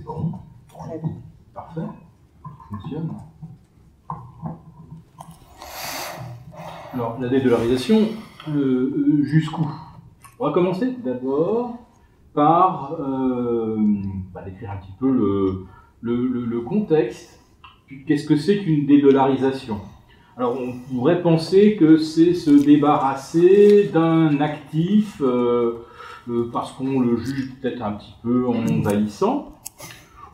C'est bon. Très bon. Parfait. Fonctionne. Alors, la dédollarisation, euh, jusqu'où? On va commencer d'abord par euh, bah, décrire un petit peu le, contexte. Qu'est-ce que c'est qu'une dédollarisation Alors, on pourrait penser que c'est se débarrasser d'un actif euh, parce qu'on le juge peut-être un petit peu envahissant,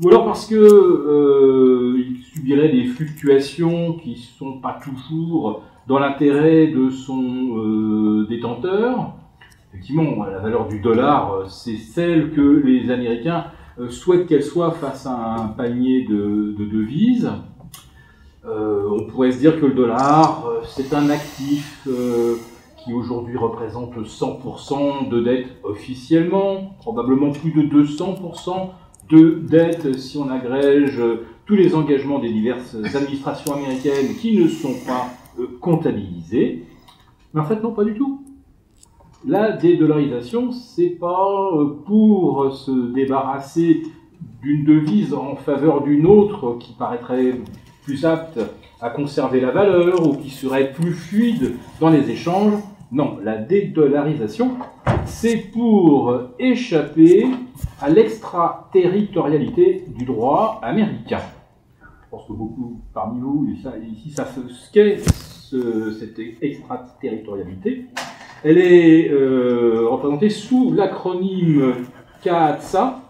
ou alors parce que euh, il subirait des fluctuations qui sont pas toujours dans l'intérêt de son euh, détenteur. Effectivement, la valeur du dollar, c'est celle que les Américains euh, souhaitent qu'elle soit face à un panier de, de devises. On pourrait se dire que le dollar, c'est un actif qui aujourd'hui représente 100% de dette officiellement, probablement plus de 200% de dette si on agrège euh, tous les engagements des diverses administrations américaines qui ne sont pas euh, comptabilisés. Mais en fait, non, pas du tout. La dédollarisation, c'est pas euh, pour se débarrasser d'une devise en faveur d'une autre qui paraîtrait plus apte à conserver la valeur ou qui serait plus fluide dans les échanges. Non, la dédollarisation, c'est pour échapper à l'extraterritorialité du droit américain. Je pense que beaucoup parmi vous ici savent ce qu'est ce- cette extraterritorialité. Elle est euh, représentée sous l'acronyme CAATSA,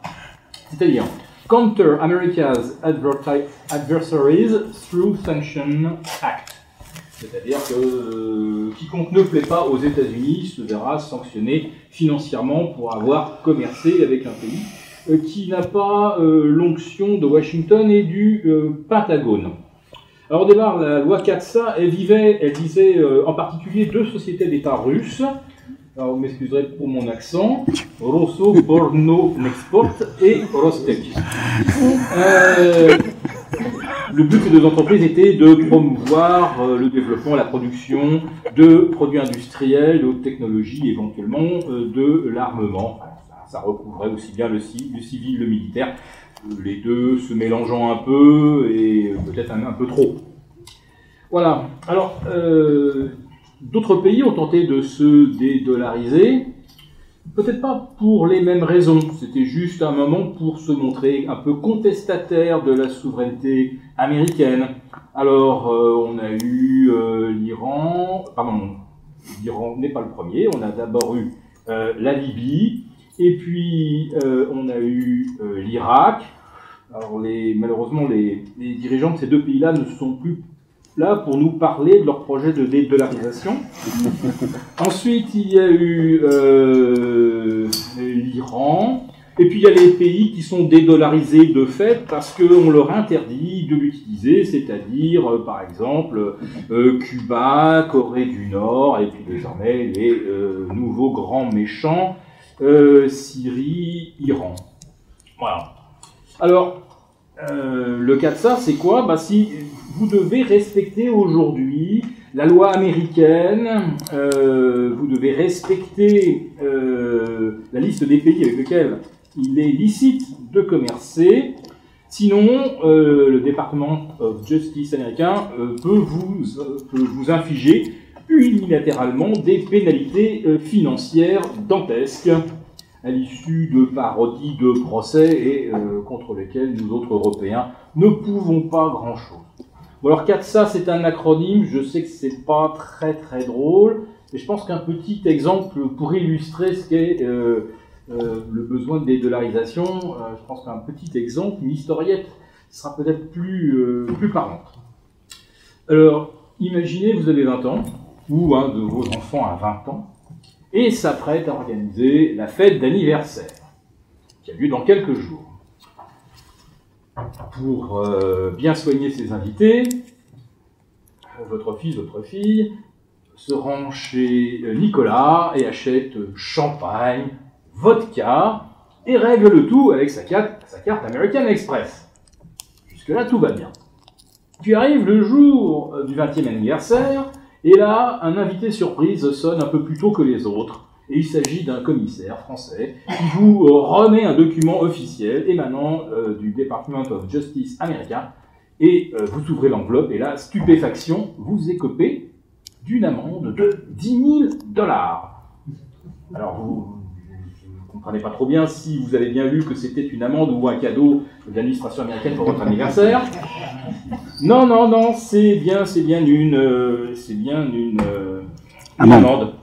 c'est-à-dire Counter America's Adversaries Through Sanction Act. C'est-à-dire que euh, quiconque ne plaît pas aux États-Unis se verra sanctionné financièrement pour avoir commercé avec un pays euh, qui n'a pas euh, l'onction de Washington et du Pentagone. Alors au départ, la loi CATSA, elle, vivait, elle visait euh, en particulier deux sociétés d'État russes. Alors vous m'excuserez pour mon accent. Rosso Borno Nexport et Rostec. Le but de deux entreprises était de promouvoir euh, le développement, la production de produits industriels, de haute technologie, éventuellement euh, de l'armement. Ça, recouvrait aussi bien le, ci- le civil, le militaire, les deux se mélangeant un peu et peut-être un, un peu trop. Voilà. Alors, euh, d'autres pays ont tenté de se dédollariser. Peut-être pas pour les mêmes raisons, c'était juste un moment pour se montrer un peu contestataire de la souveraineté américaine. Alors, euh, on a eu euh, l'Iran, pardon, l'Iran n'est pas le premier, on a d'abord eu euh, la Libye, et puis on a eu l'Irak. Alors, malheureusement, les dirigeants de ces deux pays-là ne sont plus là pour nous parler de leur projet de dédollarisation. Ensuite, il y a eu euh, l'Iran. Et puis il y a les pays qui sont dédollarisés de fait parce qu'on leur interdit de l'utiliser, c'est-à-dire euh, par exemple euh, Cuba, Corée du Nord, et puis désormais les nouveaux grands méchants, Syrie, Iran. Voilà. Alors, le cas de ça, c'est quoi? Bah, Si vous devez respecter aujourd'hui la loi américaine, euh, vous devez respecter euh, la liste des pays avec lesquels il est licite de commercer. Sinon, euh, le département of Justice américain peut, vous, peut vous infliger unilatéralement des pénalités financières dantesques à l'issue de parodies de procès et contre lesquels nous autres Européens ne pouvons pas grand-chose. Bon alors CATSA c'est un acronyme, je sais que c'est pas très très drôle, mais je pense qu'un petit exemple pour illustrer ce qu'est euh, euh, le besoin de dédollarisation, euh, je pense qu'un petit exemple, une historiette, sera peut-être plus, plus parlante. Alors, imaginez, vous avez 20 ans, ou un de vos enfants a 20 ans, et s'apprête à organiser la fête d'anniversaire, qui a lieu dans quelques jours. Pour euh, bien soigner ses invités, votre fils, votre fille, se rend chez euh, Nicolas et achète champagne, vodka, et règle le tout avec sa carte, sa American Express. Jusque-là, tout va bien. Puis arrive le jour euh, du 20e anniversaire, et là, un invité surprise sonne un peu plus tôt que les autres. Et il s'agit d'un commissaire français qui vous remet un document officiel émanant euh, du Department of Justice américain. Et euh, vous ouvrez l'enveloppe et là, stupéfaction, vous écopez d'une amende de 10 000 dollars. Alors vous ne comprenez pas trop bien si vous avez bien lu que c'était une amende ou un cadeau de l'administration américaine pour votre anniversaire. Non, non, non, c'est bien, c'est bien une, euh, c'est bien une, euh, une Amende.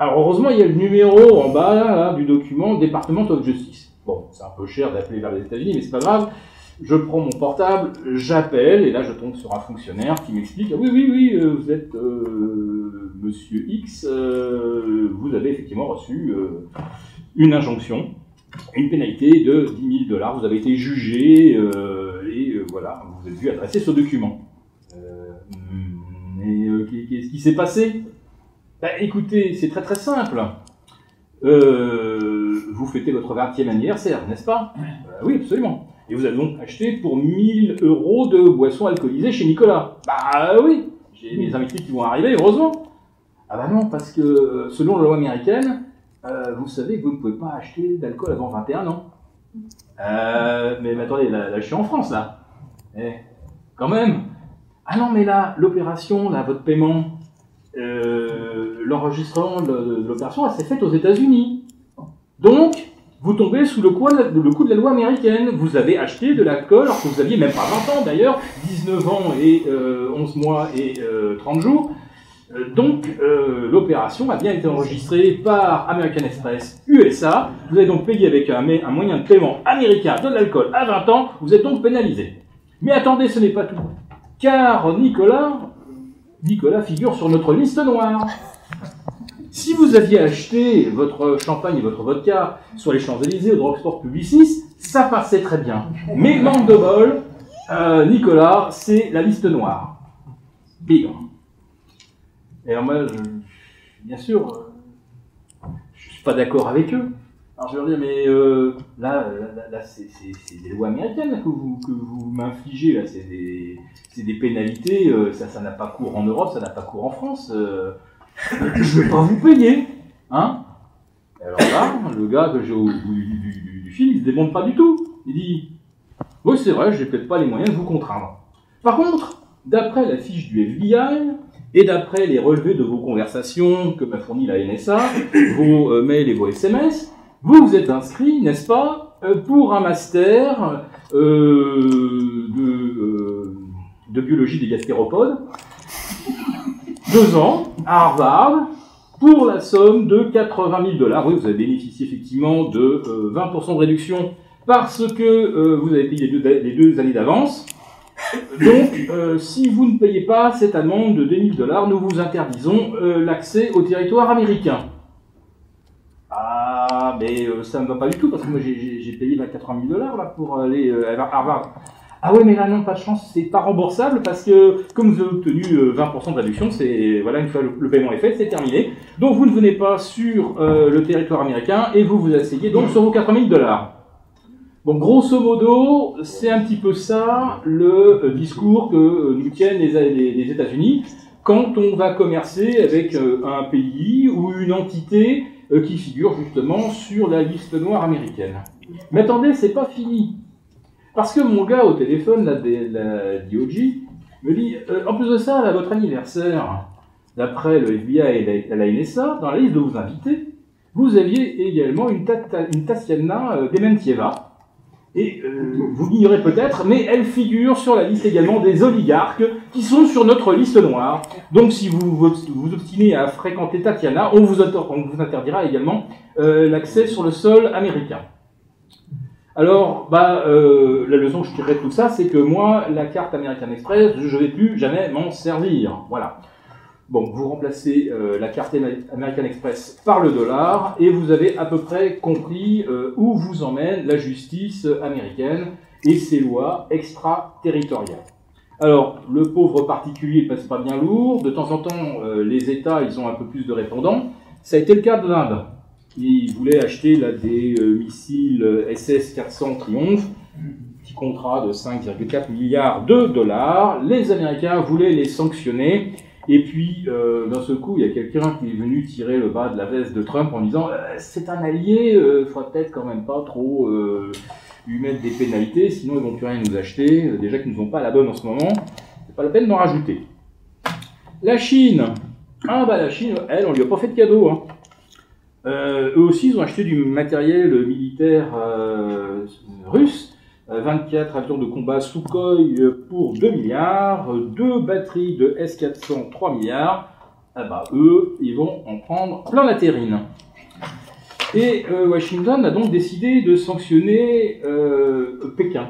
Alors heureusement, il y a le numéro en bas du document Department of Justice. Bon, c'est un peu cher d'appeler vers les États-Unis, mais c'est pas grave. Je prends mon portable, j'appelle, et là je tombe sur un fonctionnaire qui m'explique Ah oui, oui, oui, euh, vous êtes euh, monsieur X, euh, vous avez effectivement reçu une injonction, une pénalité de 10 000 dollars, vous avez été jugé, et voilà, vous êtes vu adresser ce document. Mais qu'est-ce qui s'est passé? Bah, Écoutez, c'est très très simple. Euh, vous fêtez votre 20e anniversaire, n'est-ce pas? Euh, Oui, absolument. Et vous avez donc acheté pour 1000 euros de boissons alcoolisées chez Nicolas. Bah oui, j'ai mes invités qui vont arriver, heureusement. Ah bah non, parce que euh, selon la loi américaine, euh, vous savez que vous ne pouvez pas acheter d'alcool avant 21 ans. Euh, mais, mais attendez, là, là, je suis en France, là. Eh, quand même. Ah non, mais là, l'opération, là, votre paiement, euh, l'enregistrement de, l'opération, elle s'est faite aux États-Unis. Donc, vous tombez sous le coup, de, la loi américaine. Vous avez acheté de l'alcool alors que vous aviez même pas 20 ans d'ailleurs, 19 ans et euh, 11 mois et euh, 30 jours. Euh, donc, euh, l'opération a bien été enregistrée par American Express USA. Vous avez donc payé avec un, un moyen de paiement américain de l'alcool à 20 ans. Vous êtes donc pénalisé. Mais attendez, ce n'est pas tout. Car Nicolas, Nicolas figure sur notre liste noire. Si vous aviez acheté votre champagne et votre vodka sur les Champs-Élysées au drugstore Publicis, ça passait très bien. Mais manque de bol, euh, Nicolas, c'est la liste noire. Bigre. Et alors moi, bien sûr, euh, je suis pas d'accord avec eux. Alors je leur dire, mais euh, là, là, c'est des lois américaines que vous, m'infligez, c'est des, pénalités, ça n'a pas cours en Europe, ça n'a pas cours en France. Je vais pas vous payer, hein Et Alors là, le gars que j'ai au du, du- fil, il se démonte pas du tout. Il dit, oui c'est vrai, j'ai peut-être pas les moyens de vous contraindre. Par contre, d'après la fiche du FBI, et d'après les relevés de vos conversations que m'a fourni la NSA, vos euh, mails et vos SMS, vous vous êtes inscrit, n'est-ce pas, euh, pour un master euh, de biologie des gastéropodes, deux ans, à Harvard, pour la somme de 80 000 dollars. Oui, vous avez bénéficié effectivement de euh, 20% de réduction parce que euh, vous avez payé les deux, années d'avance. Donc, euh, si vous ne payez pas cette amende de 2000 dollars, nous vous interdisons euh, l'accès au territoire américain. Ah, mais euh, ça ne va pas du tout parce que moi j'ai- payé 80 000 dollars pour aller euh, à Harvard. Ah ouais, mais là non, pas de chance, c'est pas remboursable parce que comme vous avez obtenu euh, 20% de réduction, c'est voilà une fois le, paiement est fait, c'est terminé. Donc vous ne venez pas sur euh, le territoire américain et vous vous asseyez donc sur vos 80 000 dollars. Bon, grosso modo, c'est un petit peu ça le euh, discours que euh, nous tiennent les, États-Unis quand on va commercer avec un pays ou une entité qui figure justement sur la liste noire américaine. Mais attendez, c'est pas fini. Parce que mon gars au téléphone, la DOJ, me dit, euh, en plus de ça, à votre anniversaire, d'après le FBI et la, NSA, dans la liste de vos invités, vous aviez également une, Tatiana euh, Dementieva. Et euh, vous l'ignorez peut-être, mais elle figure sur la liste également des oligarques qui sont sur notre liste noire. Donc si vous vous obstinez à fréquenter Tatiana, on vous, autor- on vous interdira également euh, l'accès sur le sol américain. Alors, bah, euh, la leçon que je tirerai de tout ça, c'est que moi, la carte American Express, je ne vais plus jamais m'en servir. Voilà. Bon, vous remplacez euh, la carte American Express par le dollar et vous avez à peu près compris euh, où vous emmène la justice américaine et ses lois extraterritoriales. Alors, le pauvre particulier passe pas bien lourd. De temps en temps, les États, ils ont un peu plus de répondants. Ça a été le cas de l'Inde. Ils voulaient acheter là, des euh, missiles euh, SS-400 Triumph, petit contrat de 5,4 milliards de dollars. Les Américains voulaient les sanctionner Et puis, d'un seul coup, il y a quelqu'un qui est venu tirer le bas de la veste de Trump en disant c'est un allié, il faudrait peut-être quand même pas trop lui mettre des pénalités, sinon ils vont plus rien nous acheter. Déjà qu'ils nous ont pas la bonne en ce moment, c'est pas la peine d'en rajouter. La Chine, ah bah la Chine, elle, on lui a pas fait de cadeau. Hein. Euh, eux aussi, ils ont acheté du matériel militaire euh, russe. 24 euh, avions de combat Sukhoi pour 2 milliards, deux batteries de S-400 3 milliards. Ah bah eux, ils vont en prendre plein la terrine. Et Washington a donc décidé de sanctionner Pékin.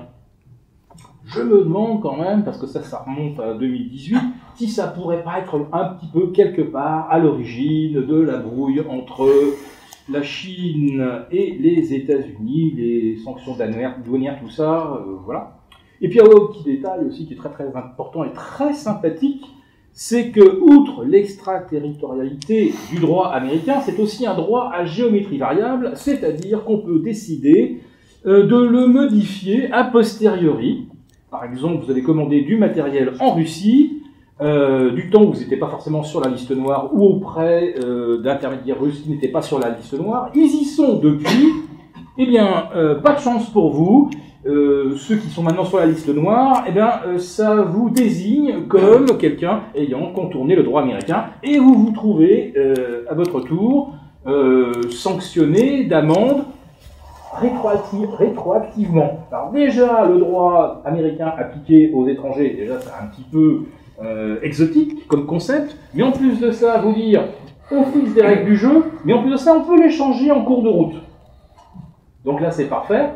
Je me demande quand même, parce que ça, ça remonte à 2018, si ça pourrait pas être un petit peu quelque part à l'origine de la brouille entre la Chine et les États-Unis, les sanctions douanières, tout ça, euh, voilà. Et puis un autre petit détail aussi qui est très très important et très sympathique, c'est que outre l'extraterritorialité du droit américain, c'est aussi un droit à géométrie variable, c'est-à-dire qu'on peut décider euh, de le modifier a posteriori par exemple, vous avez commandé du matériel en Russie, euh, du temps où vous n'étiez pas forcément sur la liste noire ou auprès euh, d'intermédiaires russes qui n'étaient pas sur la liste noire, ils y sont depuis. Eh bien, euh, pas de chance pour vous. ceux qui sont maintenant sur la liste noire, eh bien, ça vous désigne comme quelqu'un ayant contourné le droit américain et vous vous trouvez à votre tour sanctionné d'amende rétroactivement. Alors déjà, le droit américain appliqué aux étrangers, déjà c'est un petit peu euh, exotique comme concept, mais en plus de ça, vous dire, on fixe des règles du jeu, mais en plus de ça, on peut les changer en cours de route. Donc là, c'est parfait.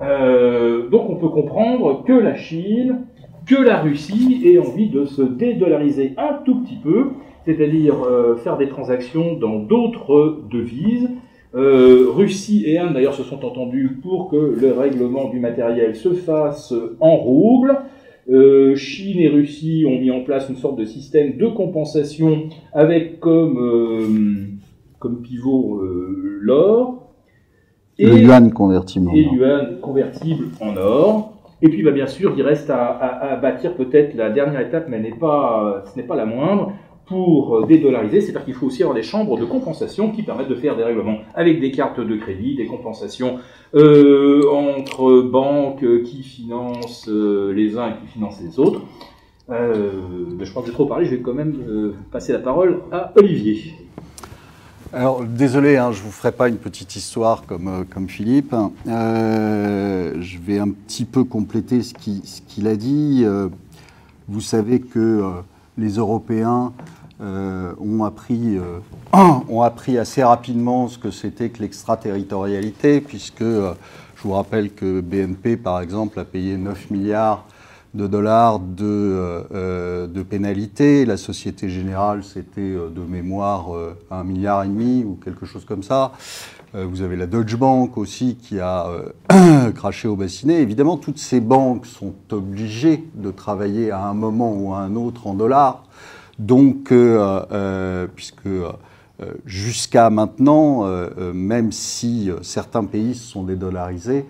Euh, donc on peut comprendre que la Chine, que la Russie aient envie de se dédollariser un tout petit peu, c'est-à-dire euh, faire des transactions dans d'autres devises, Russie et Inde, d'ailleurs, se sont entendus pour que le règlement du matériel se fasse en rouble. Euh, Chine et Russie ont mis en place une sorte de système de compensation avec comme, euh, comme pivot l'or. Et, le yuan convertible en et yuan convertible en or. Et puis, bah, bien sûr, il reste à, à bâtir peut-être la dernière étape, mais n'est pas, ce n'est pas la moindre, pour euh, dédollariser, c'est-à-dire qu'il faut aussi avoir des chambres de compensation qui permettent de faire des règlements avec des cartes de crédit, des compensations euh, entre banques qui financent euh, les uns et qui financent les autres. Euh, je pense que j'ai trop parlé, je vais quand même passer la parole à Olivier. Alors, désolé, hein, je ne vous ferai pas une petite histoire comme, comme Philippe. je vais un petit peu compléter ce qu'il a dit. vous savez que les Européens euh, ont, appris, euh, ont appris assez rapidement ce que c'était que l'extraterritorialité, puisque euh, je vous rappelle que BNP, par exemple, a payé 9 milliards de dollars de, de pénalités. La Société Générale, c'était de mémoire un milliard et demi ou quelque chose comme ça. Vous avez la Deutsche Bank aussi qui a craché au bassinet. Évidemment, toutes ces banques sont obligées de travailler à un moment ou à un autre en dollars donc, euh, euh, puisque euh, jusqu'à maintenant, même si certains pays se sont dédollarisés,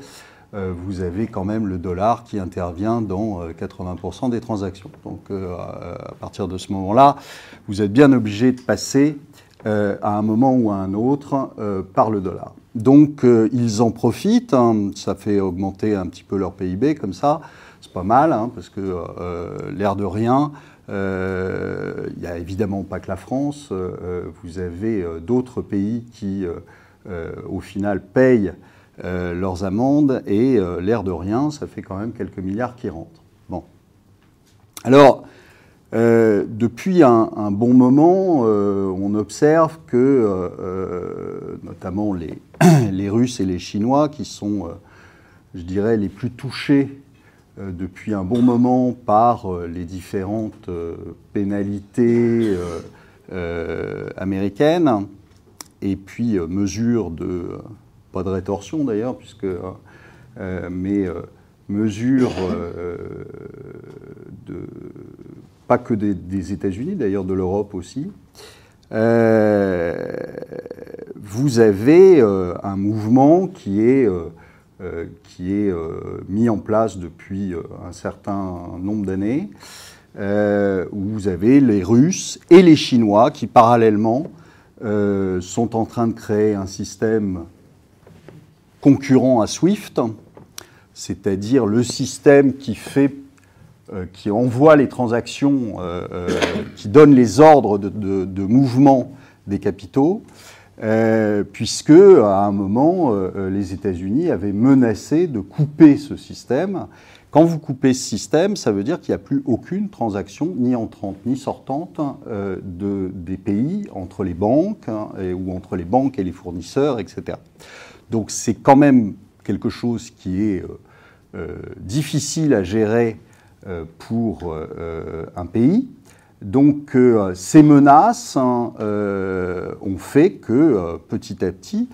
vous avez quand même le dollar qui intervient dans 80% des transactions. Donc à partir de ce moment-là, vous êtes bien obligé de passer à un moment ou à un autre par le dollar. Donc ils en profitent, hein. ça fait augmenter un petit peu leur PIB comme ça, c'est pas mal, hein, parce que l'air de rien, il n'y a évidemment pas que la France, euh, vous avez euh, d'autres pays qui, au final, payent leurs amendes et l'air de rien, ça fait quand même quelques milliards qui rentrent. Bon. Alors, depuis un, bon moment, on observe que, notamment les, Russes et les Chinois, qui sont, je dirais, les plus touchés euh, depuis un bon moment par euh, les différentes euh, pénalités américaines. Et puis mesures de, pas de rétorsion d'ailleurs, puisque, mais mesures de, pas que des, États-Unis, d'ailleurs de l'Europe aussi, vous avez un mouvement qui est euh, qui est euh, mis en place depuis euh, un certain nombre d'années, où vous avez les Russes et les Chinois qui, parallèlement, sont en train de créer un système concurrent à SWIFT, c'est-à-dire le système qui fait qui envoie les transactions, qui donne les ordres de mouvement des capitaux, euh, puisque à un moment, euh, euh, les États-Unis avaient menacé de couper ce système. Quand vous coupez ce système, ça veut dire qu'il n'y a plus aucune transaction, ni entrante ni sortante, de, des pays entre les banques hein, ou entre les banques et les fournisseurs, etc. Donc c'est quand même quelque chose qui est difficile à gérer pour un pays. Donc euh, ces menaces hein, euh, ont fait que euh, petit à petit,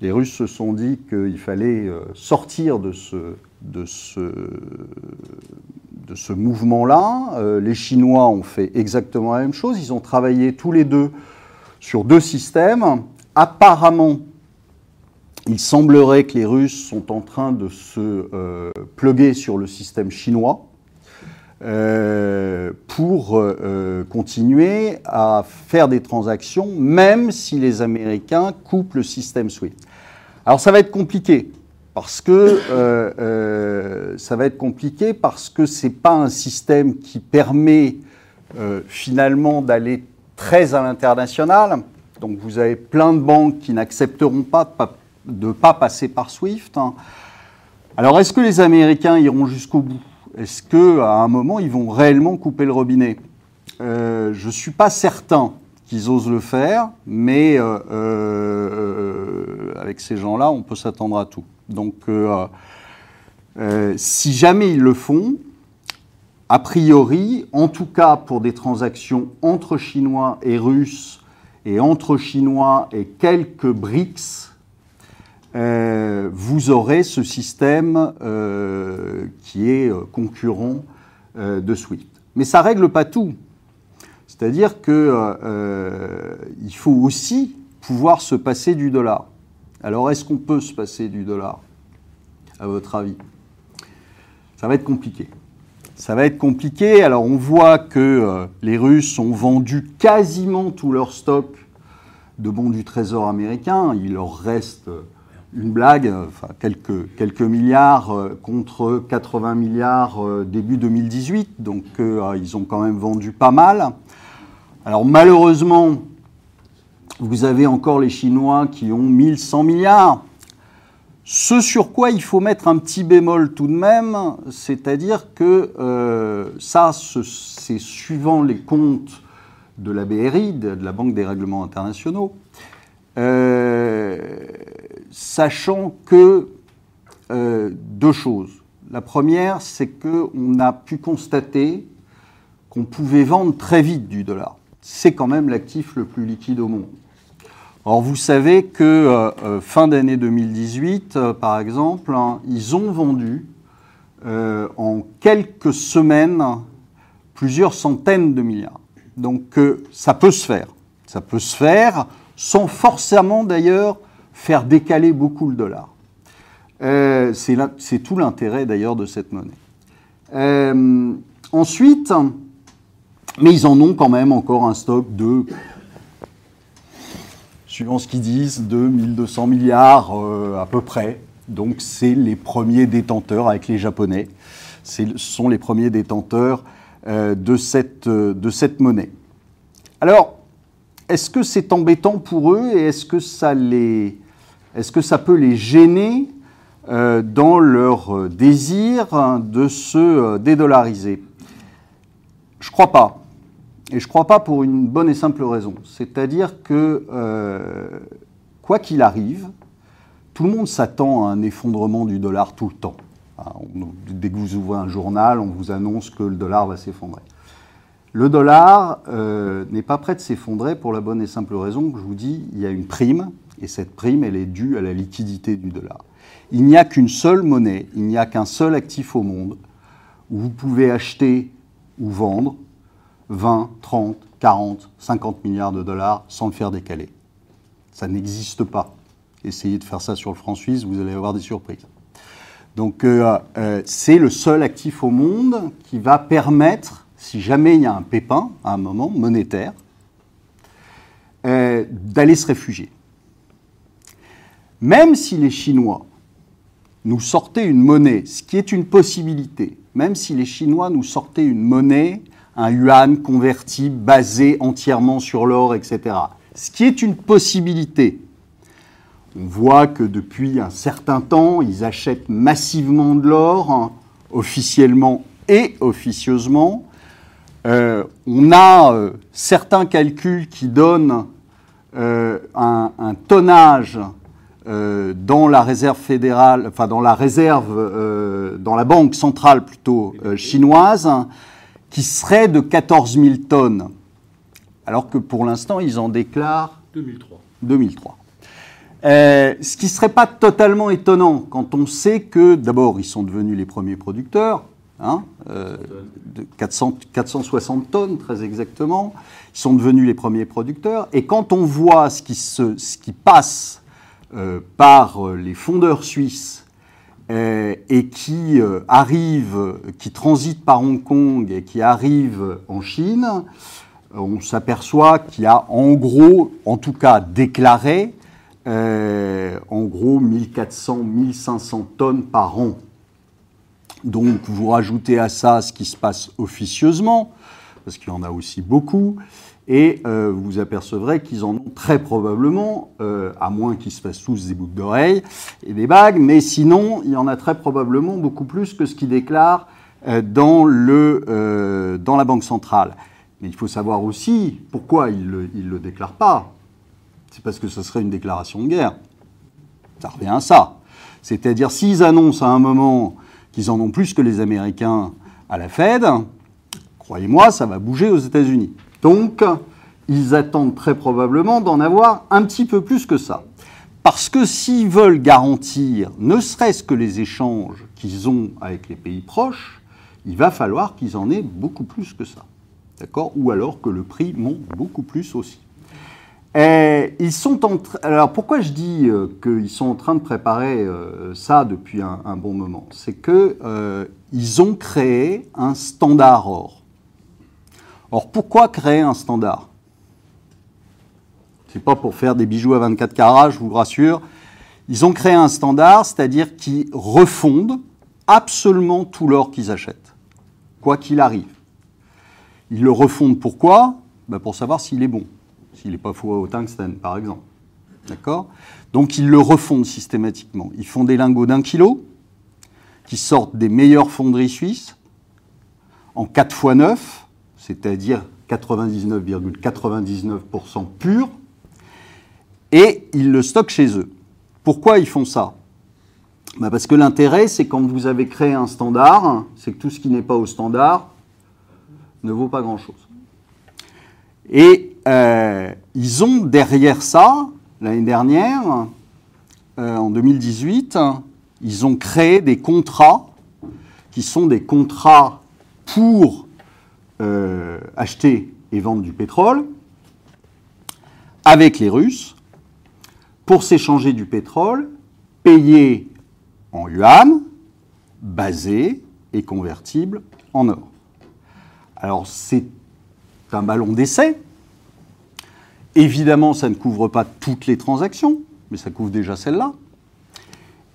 les Russes se sont dit qu'il fallait sortir de ce, de ce, de ce mouvement-là. les Chinois ont fait exactement la même chose. Ils ont travaillé tous les deux sur deux systèmes. Apparemment, il semblerait que les Russes sont en train de se pluguer sur le système chinois. Euh, pour euh, euh, continuer à faire des transactions, même si les Américains coupent le système SWIFT. Alors ça va être compliqué parce que ça va être compliqué parce que c'est pas un système qui permet finalement d'aller très à l'international. Donc vous avez plein de banques qui n'accepteront pas de ne pas, passer par SWIFT. Hein. Alors est-ce que les Américains iront jusqu'au bout? Est-ce qu'à un moment, ils vont réellement couper le robinet? Euh, Je ne suis pas certain qu'ils osent le faire, mais euh, euh, avec ces gens-là, on peut s'attendre à tout. Donc, si jamais ils le font, a priori, en tout cas pour des transactions entre Chinois et Russes, et entre Chinois et quelques BRICS, euh, vous aurez ce système euh, qui est euh, concurrent de SWIFT. Mais ça ne règle pas tout. C'est-à-dire qu'il faut aussi pouvoir se passer du dollar. Alors est-ce qu'on peut se passer du dollar, à votre avis? Ça va être compliqué. Ça va être compliqué. Alors on voit que les Russes ont vendu quasiment tout leur stock de bons du Trésor américain. Il leur reste une blague, enfin quelques, milliards euh, contre 80 milliards euh, début 2018, donc euh, ils ont quand même vendu pas mal. Alors malheureusement, vous avez encore les Chinois qui ont 1100 milliards. Ce sur quoi il faut mettre un petit bémol tout de même, c'est-à-dire que ça, c'est suivant les comptes de la BRI, de la Banque des règlements internationaux, sachant que euh, deux choses. La première, c'est qu'on a pu constater qu'on pouvait vendre très vite du dollar. C'est quand même l'actif le plus liquide au monde. Or, vous savez que euh, euh, fin d'année 2018, par exemple, hein, ils ont vendu en quelques semaines plusieurs centaines de milliards. Donc, ça peut se faire. Ça peut se faire sans forcément d'ailleurs faire décaler beaucoup le dollar. Euh, c'est tout l'intérêt d'ailleurs de cette monnaie. Euh, ensuite, mais ils en ont quand même encore un stock de, suivant ce qu'ils disent, de 1200 milliards euh, à peu près. Donc c'est les premiers détenteurs avec les Japonais. Ce sont les premiers détenteurs de, cette, de cette monnaie. Alors, est-ce que c'est embêtant pour eux et est-ce que ça peut les gêner euh, dans leur euh, désir hein, de se euh, dédollariser? Je ne crois pas. Et je crois pas pour une bonne et simple raison. C'est-à-dire que, quoi qu'il arrive, tout le monde s'attend à un effondrement du dollar tout le temps. Hein, dès que vous ouvrez un journal, on vous annonce que le dollar va s'effondrer. Le dollar n'est pas prêt de s'effondrer pour la bonne et simple raison que je vous dis, il y a une prime et cette prime, elle est due à la liquidité du dollar. Il n'y a qu'une seule monnaie, il n'y a qu'un seul actif au monde où vous pouvez acheter ou vendre 20, 30, 40, 50 milliards de dollars sans le faire décaler. Ça n'existe pas. Essayez de faire ça sur le franc suisse, vous allez avoir des surprises. Donc euh, euh, c'est le seul actif au monde qui va permettre si jamais il y a un pépin à un moment monétaire, euh, d'aller se réfugier. Même si les Chinois nous sortaient une monnaie, ce qui est une possibilité, même si les Chinois nous sortaient une monnaie, un yuan converti, basé entièrement sur l'or, etc., ce qui est une possibilité, on voit que depuis un certain temps, ils achètent massivement de l'or, hein, officiellement et officieusement. Euh, on a euh, certains calculs qui donnent euh, un, tonnage dans la réserve fédérale, enfin dans la réserve, dans la banque centrale plutôt chinoise, qui serait de 14 000 tonnes, alors que pour l'instant ils en déclarent 2003. 2003. Euh, ce qui ne serait pas totalement étonnant quand on sait que, d'abord, ils sont devenus les premiers producteurs, hein, euh, de 400, 460 tonnes très exactement, ils sont devenus les premiers producteurs, et quand on voit ce qui, se, ce qui passe euh, par les fondeurs suisses et qui arrive, qui transite par Hong Kong et qui arrive en Chine, on s'aperçoit qu'il y a en gros, en tout cas déclaré, euh, en gros 1400-1500 tonnes par an. Donc vous rajoutez à ça ce qui se passe officieusement, parce qu'il y en a aussi beaucoup, et euh, vous apercevrez qu'ils en ont très probablement, euh, à moins qu'ils se fassent tous des boucles d'oreilles et des bagues, mais sinon il y en a très probablement beaucoup plus que ce qu'ils déclarent dans, le, dans la Banque centrale. Mais il faut savoir aussi pourquoi ils ne le, le déclarent pas c'est parce que ce serait une déclaration de guerre. Ça revient à ça. C'est-à-dire, s'ils annoncent à un moment qu'ils en ont plus que les Américains à la Fed, croyez-moi, ça va bouger aux États-Unis. Donc, ils attendent très probablement d'en avoir un petit peu plus que ça. Parce que s'ils veulent garantir ne serait-ce que les échanges qu'ils ont avec les pays proches, il va falloir qu'ils en aient beaucoup plus que ça. D'accord? Ou alors que le prix monte beaucoup plus aussi. Et ils sont en Alors pourquoi je dis euh, qu'ils sont en train de préparer euh, ça depuis un, bon moment? C'est qu'ils euh, ont créé un standard or. Or pourquoi créer un standard? C'est pas pour faire des bijoux à 24 carats, je vous rassure. Ils ont créé un standard, c'est-à-dire qu'ils refondent absolument tout l'or qu'ils achètent, quoi qu'il arrive. Ils le refondent pourquoi? Ben Pour savoir s'il est bon s'il n'est pas fou au tungstène, par exemple. D'accord? Donc ils le refondent systématiquement. Ils font des lingots d'un kilo, qui sortent des meilleures fonderies suisses, en 4 x 9, c'est-à-dire 99,99% pur, et ils le stockent chez eux. Pourquoi ils font ça? Bah, Parce que l'intérêt, c'est quand vous avez créé un standard, c'est que tout ce qui n'est pas au standard ne vaut pas grand-chose. Et euh, ils ont derrière ça, l'année dernière, euh, en 2018, ils ont créé des contrats qui sont des contrats pour euh, acheter et vendre du pétrole avec les Russes pour s'échanger du pétrole payé en yuan, basé et convertible en or. Alors c'est un ballon d'essai. Évidemment, ça ne couvre pas toutes les transactions, mais ça couvre déjà celle-là.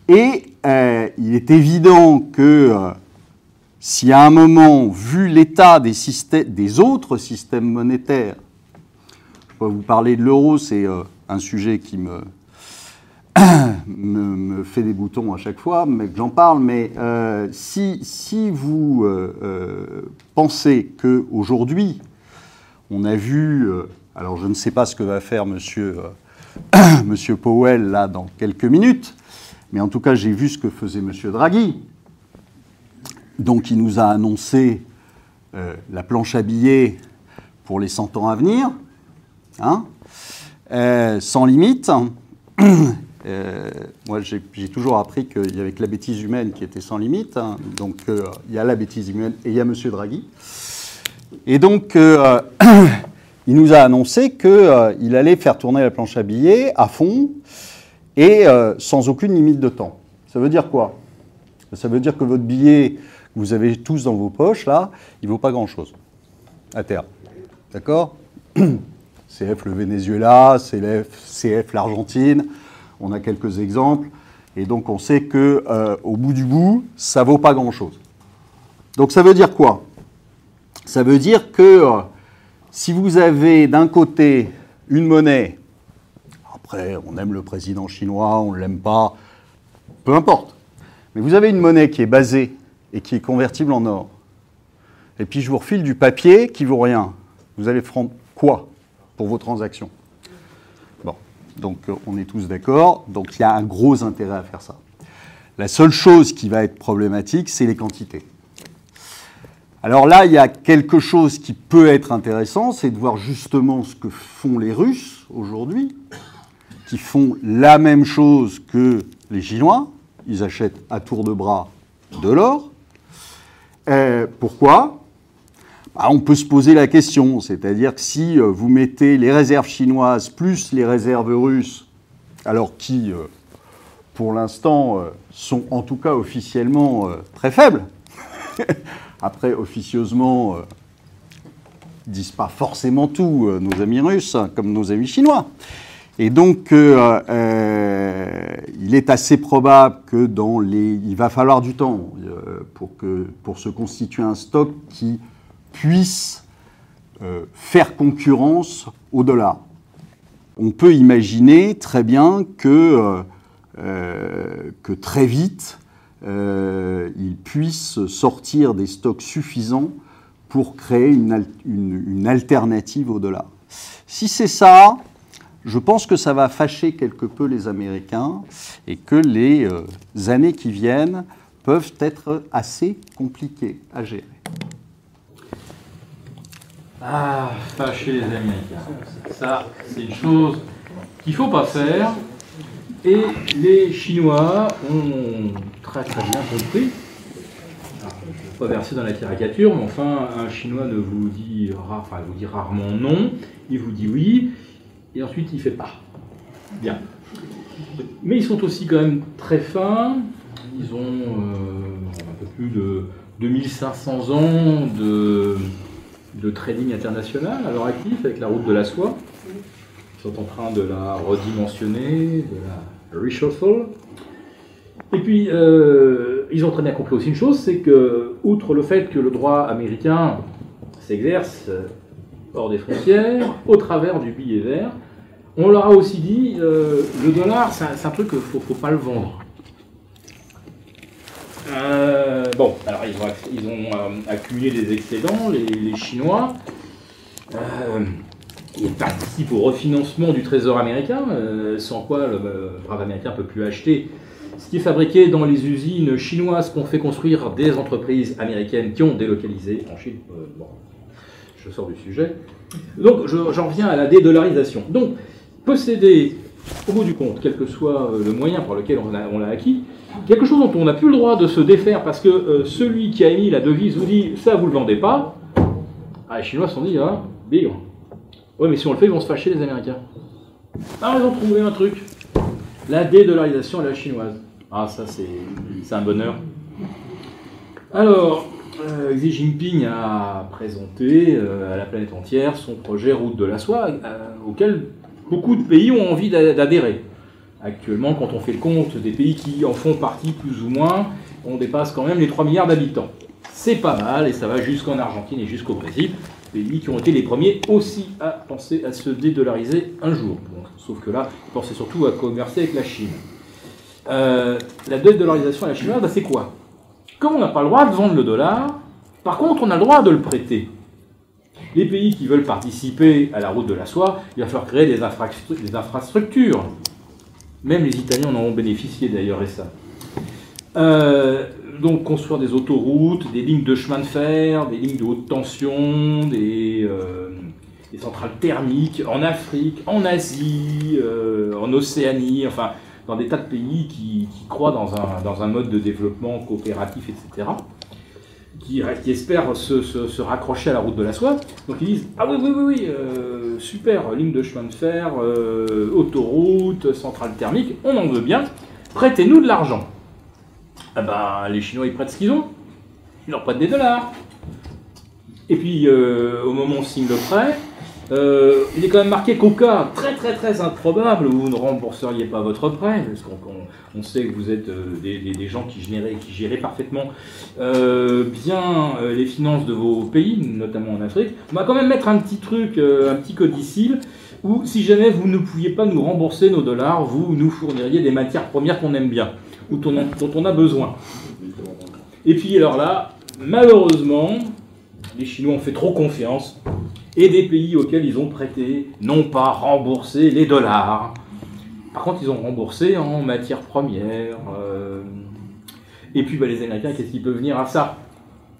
Et euh, il est évident que euh, si à un moment, vu l'état des, autres systèmes monétaires, je peux vous parler de l'euro, c'est euh, un sujet qui me, fait des boutons à chaque fois, mais que j'en parle, mais si, si, vous pensez qu'aujourd'hui, on a vu, alors je ne sais pas ce que va faire monsieur, euh, monsieur Powell là dans quelques minutes, mais en tout cas j'ai vu ce que faisait monsieur Draghi. Donc il nous a annoncé euh, la planche à billets pour les 100 ans à venir, hein, sans limite. moi, j'ai toujours appris qu'il y avait que la bêtise humaine qui était sans limite. Hein. donc, il y a la bêtise humaine et il y a M. Draghi. Et donc, euh, il nous a annoncé qu'il euh, allait faire tourner la planche à billets à fond et euh, sans aucune limite de temps. Ça veut dire quoi? Ça veut dire que votre billet que vous avez tous dans vos poches, là, il ne vaut pas grand-chose. à terme. D'accord? CF le Venezuela, CF, l'Argentine, on a quelques exemples. Et donc on sait que euh, au bout du bout, ça vaut pas grand-chose. Donc ça veut dire quoi? Ça veut dire que euh, si vous avez d'un côté une monnaie, après on aime le président chinois, on ne l'aime pas, peu importe, mais vous avez une monnaie qui est basée et qui est convertible en or, et puis je vous refile du papier qui vaut rien, vous allez prendre quoi pour vos transactions? Bon, donc euh, on est tous d'accord, donc il y a un gros intérêt à faire ça. La seule chose qui va être problématique, c'est les quantités. Alors là, il y a quelque chose qui peut être intéressant, c'est de voir justement ce que font les Russes aujourd'hui, qui font la même chose que les Chinois. Ils achètent à tour de bras de l'or. Euh, pourquoi? Bah, On peut se poser la question, c'est-à-dire que si euh, vous mettez les réserves chinoises plus les réserves russes, alors qui, euh, pour l'instant, sont en tout cas officiellement très faibles, Après, officieusement, euh, disent pas forcément tout, euh, nos amis russes, hein, comme nos amis chinois. Et donc, euh, euh, il est assez probable que dans les, il va falloir du temps pour, que, pour se constituer un stock qui puisse faire concurrence au dollar. On peut imaginer très bien que, que très vite, euh, ils puissent sortir des stocks suffisants pour créer une, alternative au dollar. Si c'est ça, je pense que ça va fâcher quelque peu les Américains et que les euh, années qui viennent peuvent être assez compliquées à gérer. Ah, fâcher les Américains. Ça, c'est une chose qu'il ne faut pas faire. Et les Chinois ont très très bien compris. ne pas verser dans la caricature, mais enfin, un Chinois ne vous dit, rarement non, il vous dit oui, et ensuite il fait pas. Bien. Mais ils sont aussi quand même très fins. Ils ont euh, un peu plus de 2500 ans de, de trading international à leur actif avec la route de la soie. Ils sont en train de la redimensionner, de la Et puis, euh, ils ont très bien compris aussi une chose, c'est que, outre le fait que le droit américain s'exerce euh, hors des frontières, au travers du billet vert, on leur a aussi dit, euh, le dollar, c'est un, truc qu'il ne faut, pas le vendre. bon, alors ils ont, accumulé des excédents, les, Chinois. Il participe au refinancement du trésor américain, euh, sans quoi le, brave américain ne peut plus acheter ce qui est fabriqué dans les usines chinoises qu'ont fait construire des entreprises américaines qui ont délocalisé en Chine. Euh, bon, je sors du sujet. Donc j'en reviens à la dédollarisation. Donc, posséder, au bout du compte, quel que soit euh, le moyen par lequel on l'a acquis, quelque chose dont on n'a plus le droit de se défaire parce que celui qui a émis la devise vous dit ça vous le vendez pas, ah, les Chinois se sont dit, ah, bigre. Ouais, mais si on le fait, ils vont se fâcher, les Américains. Ah, ils ont trouvé un truc. La dédollarisation à la chinoise. Ah, ça, c'est un bonheur. Alors, euh, Xi Jinping a présenté euh, à la planète entière son projet Route de la soie, euh, auquel beaucoup de pays ont envie d'adhérer. Actuellement, quand on fait le compte des pays qui en font partie plus ou moins, on dépasse quand même les 3 milliards d'habitants. C'est pas mal et ça va jusqu'en Argentine et jusqu'au Brésil pays qui ont été les premiers aussi à penser à se dédollariser un jour. sauf que là, ils pensaient surtout à commercer avec la Chine. Euh, la dédollarisation à la chinoise, bah, c'est quoi? Comme on n'a pas le droit de vendre le dollar, par contre, on a le droit de le prêter. Les pays qui veulent participer à la route de la soie, il va falloir créer des, des infrastructures. Même les Italiens en ont bénéficié d'ailleurs et ça. Euh, donc construire des autoroutes, des lignes de chemin de fer, des lignes de haute tension, des, euh, centrales thermiques en Afrique, en Asie, euh, en Océanie, enfin dans des tas de pays qui, croient dans un, dans un, mode de développement coopératif, etc., qui, espèrent se, raccrocher à la route de la soie. Donc ils disent Ah oui, oui, oui, oui, euh, super, ligne de chemin de fer, autoroute, centrale thermique, on en veut bien, prêtez-nous de l'argent. Ah ben, les Chinois, ils prêtent ce qu'ils ont. Ils leur prêtent des dollars. Et puis, au moment où on signe le prêt, euh, il est quand même marqué qu'au cas très très très improbable où vous ne rembourseriez pas votre prêt, parce qu'on sait que vous êtes euh, des, gens qui géraient, qui géraient parfaitement euh, bien les finances de vos pays, notamment en Afrique, on va quand même mettre un petit truc, un petit codicile, où si jamais vous ne pouviez pas nous rembourser nos dollars, vous nous fourniriez des matières premières qu'on aime bien, dont on a besoin. Et puis alors là, malheureusement, les Chinois ont fait trop confiance et des pays auxquels ils ont prêté n'ont pas remboursé les dollars. Par contre, ils ont remboursé en matières premières. Euh, et puis, bah, les Américains, qu'est-ce qui peut venir à ça?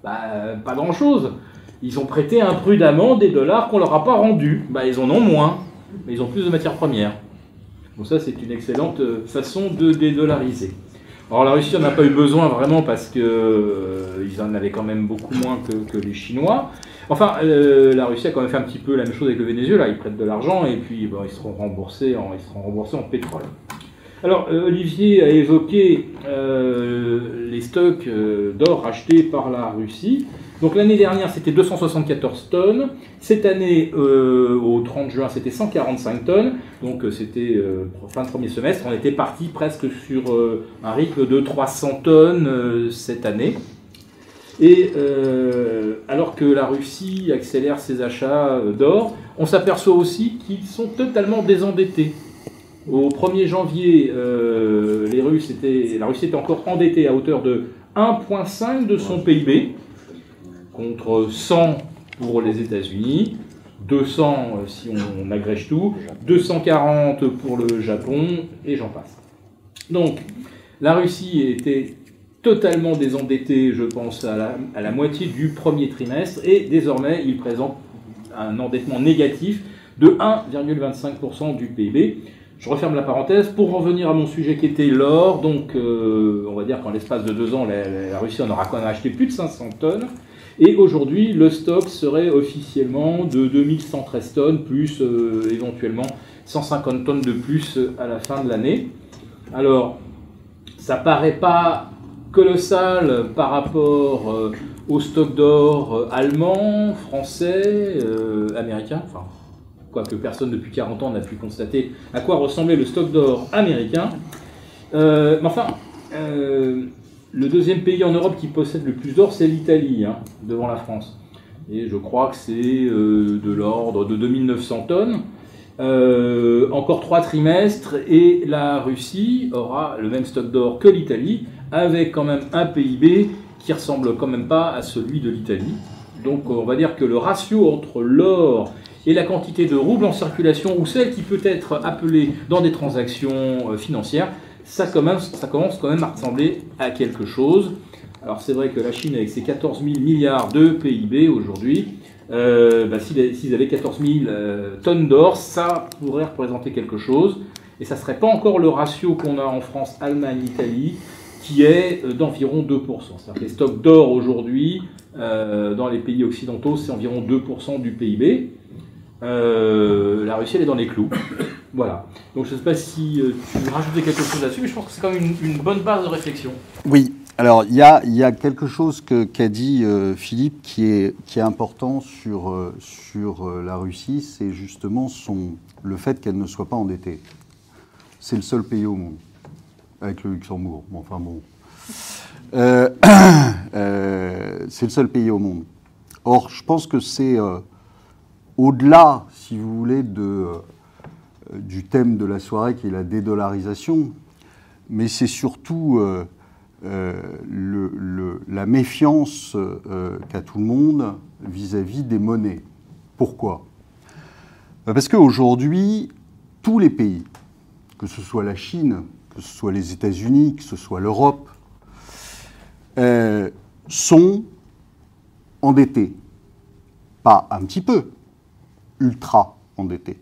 Bah, Pas grand-chose. Ils ont prêté imprudemment des dollars qu'on leur a pas rendus. Bah, ils en ont moins, mais ils ont plus de matières premières. Donc ça, c'est une excellente euh, façon de dédollariser. Alors la Russie n'en a pas eu besoin vraiment parce qu'ils euh, en avaient quand même beaucoup moins que les Chinois. Enfin, euh, la Russie a quand même fait un petit peu la même chose avec le Venezuela. Ils prêtent de l'argent et puis ils, seront remboursés en, pétrole. Alors, euh, Olivier a évoqué les stocks d'or achetés par la Russie. Donc l'année dernière, c'était 274 tonnes. Cette année, au 30 juin, c'était 145 tonnes. Donc c'était fin de premier semestre. On était parti presque sur un rythme de 300 tonnes cette année. Et euh, alors que la Russie accélère ses achats euh, d'or, on s'aperçoit aussi qu'ils sont totalement désendettés. Au 1er janvier, euh, les Russes étaient, la Russie était encore endettée à hauteur de 1,5 de son PIB, contre 100 pour les États-Unis, 200 si on, agrège tout, 240 pour le Japon, et j'en passe. Donc, la Russie était totalement désendetté, je pense, à la, moitié du premier trimestre, et désormais, il présente un endettement négatif de 1,25% du PIB. Je referme la parenthèse pour revenir à mon sujet qui était l'or. Donc, euh, on va dire qu'en l'espace de deux ans, la, Russie en aura acheté plus de 500 tonnes. Et aujourd'hui, le stock serait officiellement de 2113 tonnes, plus euh, éventuellement 150 tonnes de plus à la fin de l'année. Alors, ça paraît pas colossal par rapport euh, au stock d'or euh, allemand, français, euh, américain, enfin, quoique personne depuis 40 ans n'a pu constater à quoi ressemblait le stock d'or américain. mais enfin, le deuxième pays en Europe qui possède le plus d'or, c'est l'Italie, hein, devant la France. Et je crois que c'est de l'ordre de 2900 tonnes. encore trois trimestres et la Russie aura le même stock d'or que l'Italie, avec quand même un PIB qui ressemble quand même pas à celui de l'Italie. Donc on va dire que le ratio entre l'or et la quantité de roubles en circulation, ou celle qui peut être appelée dans des transactions euh, financières, ça commence, quand même à ressembler à quelque chose. Alors c'est vrai que la Chine, avec ses 14 000 milliards de PIB aujourd'hui, euh, bah, s'ils avaient 14 000 euh, tonnes d'or, ça pourrait représenter quelque chose. Et ça ne serait pas encore le ratio qu'on a en France, Allemagne, Italie qui est euh, d'environ 2%. C'est-à-dire que les stocks d'or aujourd'hui, euh, dans les pays occidentaux, c'est environ 2% du PIB. Euh, la Russie, elle est dans les clous. Voilà. Donc je ne sais pas si tu veux rajouter quelque chose là-dessus, mais je pense que c'est quand même une, bonne base de réflexion. Oui. Alors il y a, quelque chose qu'a dit Philippe qui est, important sur, la Russie, c'est justement son, le fait qu'elle ne soit pas endettée. C'est le seul pays au monde avec le Luxembourg. enfin bon. Euh, euh, c'est le seul pays au monde. Or, je pense que c'est euh, au-delà, si vous voulez, de, du thème de la soirée qui est la dédollarisation, mais c'est surtout le, la méfiance qu'a tout le monde vis-à-vis -vis des monnaies. Pourquoi? Parce qu'aujourd'hui, tous les pays, que ce soit la Chine, que ce soit les États-Unis, que ce soit l'Europe, euh, sont endettés. Pas un petit peu, ultra endettés.